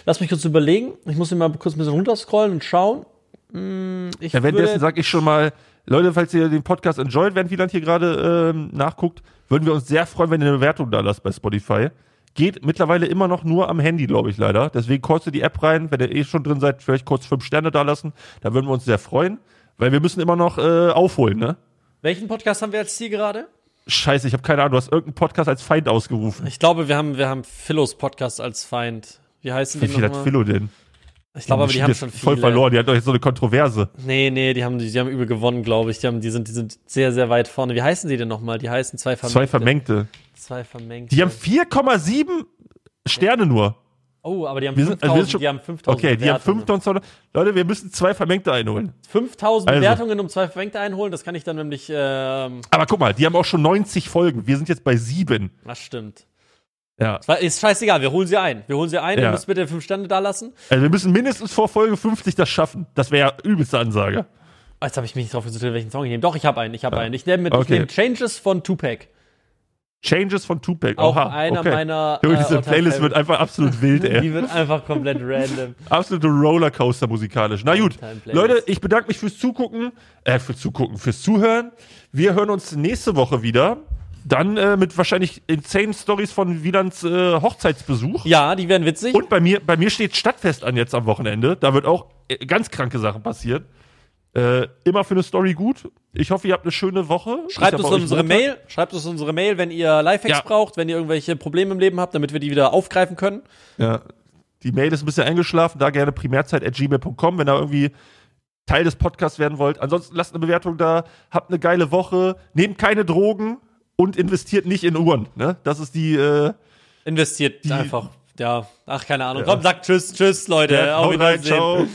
Speaker 2: lass mich kurz überlegen. Ich muss mir mal kurz ein bisschen runterscrollen und schauen. Hm, ich
Speaker 1: Ja, währenddessen sage ich schon mal, Leute, falls ihr den Podcast enjoyt, während Wieland hier gerade ähm, nachguckt, würden wir uns sehr freuen, wenn ihr eine Bewertung da lasst bei Spotify. Geht mittlerweile immer noch nur am Handy, glaube ich, leider. Deswegen kostet die App rein, wenn ihr eh schon drin seid, vielleicht kurz fünf Sterne da lassen. Da würden wir uns sehr freuen, weil wir müssen immer noch äh, aufholen, ne?
Speaker 2: Welchen Podcast haben wir als Ziel gerade?
Speaker 1: Scheiße, ich habe keine Ahnung, du hast irgendeinen Podcast als Feind ausgerufen.
Speaker 2: Ich glaube, wir haben, wir haben Philos Podcast als Feind. Wie heißen
Speaker 1: Wie
Speaker 2: die
Speaker 1: viel hat
Speaker 2: nochmal?
Speaker 1: Philo denn?
Speaker 2: Ich glaube, aber die haben schon viele.
Speaker 1: voll verloren, die hat doch jetzt so eine Kontroverse.
Speaker 2: Nee, nee, die haben, die haben übel gewonnen, glaube ich. Die, haben, die, sind, die sind sehr, sehr weit vorne. Wie heißen die denn nochmal? Die heißen zwei Vermengte.
Speaker 1: Zwei Vermengte.
Speaker 2: Zwei Vermengte.
Speaker 1: Die haben 4,7 Sterne nur.
Speaker 2: Oh, aber die haben
Speaker 1: Wir sind-
Speaker 2: 5000,
Speaker 1: also schon-
Speaker 2: die haben 5000
Speaker 1: Okay, die haben
Speaker 2: Bewertungen.
Speaker 1: 5000. Leute, wir müssen zwei Vermengte einholen.
Speaker 2: 5000
Speaker 1: Also.
Speaker 2: Bewertungen, um zwei Vermengte einholen. Das kann ich dann nämlich, ähm,
Speaker 1: Aber guck mal, die haben auch schon 90 Folgen. Wir sind jetzt bei sieben.
Speaker 2: das stimmt.
Speaker 1: Ja.
Speaker 2: Ist scheißegal, wir holen sie ein. Wir holen sie ein,
Speaker 1: Ja.
Speaker 2: ihr müsst bitte fünf Sterne da lassen.
Speaker 1: Also wir müssen mindestens vor Folge 50 das schaffen. Das wäre ja übelste Ansage.
Speaker 2: Jetzt habe ich mich nicht drauf konzentriert, welchen Song ich nehme. Doch, ich habe einen, ich habe einen. Ich nehme mit, ich
Speaker 1: Okay.
Speaker 2: nehme Changes von Tupac.
Speaker 1: Changes von Tupac.
Speaker 2: Auch
Speaker 1: Oha,
Speaker 2: einer
Speaker 1: okay.
Speaker 2: meiner.
Speaker 1: Junge,
Speaker 2: äh,
Speaker 1: diese Playlist wird einfach absolut wild, ey.
Speaker 2: Die wird einfach komplett random.
Speaker 1: Absolute Rollercoaster musikalisch. Na gut. Leute, ich bedanke mich fürs Zugucken, äh, fürs Zugucken, fürs Zuhören. Wir hören uns nächste Woche wieder. Dann äh, mit wahrscheinlich insane Stories von Wielands äh, Hochzeitsbesuch.
Speaker 2: Ja, die werden witzig.
Speaker 1: Und bei mir, bei mir steht Stadtfest an jetzt am Wochenende. Da wird auch äh, ganz kranke Sachen passieren. Äh, immer für eine Story gut. Ich hoffe, ihr habt eine schöne Woche.
Speaker 2: Schreibt
Speaker 1: ja
Speaker 2: uns unsere
Speaker 1: Montag.
Speaker 2: Mail, schreibt uns unsere Mail, wenn ihr Lifehacks
Speaker 1: Ja.
Speaker 2: braucht, wenn ihr irgendwelche Probleme im Leben habt, damit wir die wieder aufgreifen können.
Speaker 1: Ja. Die Mail ist ein bisschen eingeschlafen. Da gerne primärzeit.gmail.com, wenn ihr irgendwie Teil des Podcasts werden wollt. Ansonsten lasst eine Bewertung da. Habt eine geile Woche. Nehmt keine Drogen und investiert nicht in Uhren. Ne? Das ist die. Äh,
Speaker 2: Investiert
Speaker 1: Die-
Speaker 2: einfach. Ja, ach, keine Ahnung. Komm, sagt Tschüss, Tschüss, Leute.
Speaker 1: ja,
Speaker 2: Auf
Speaker 1: haut rein,
Speaker 2: Wiedersehen.
Speaker 1: ciao.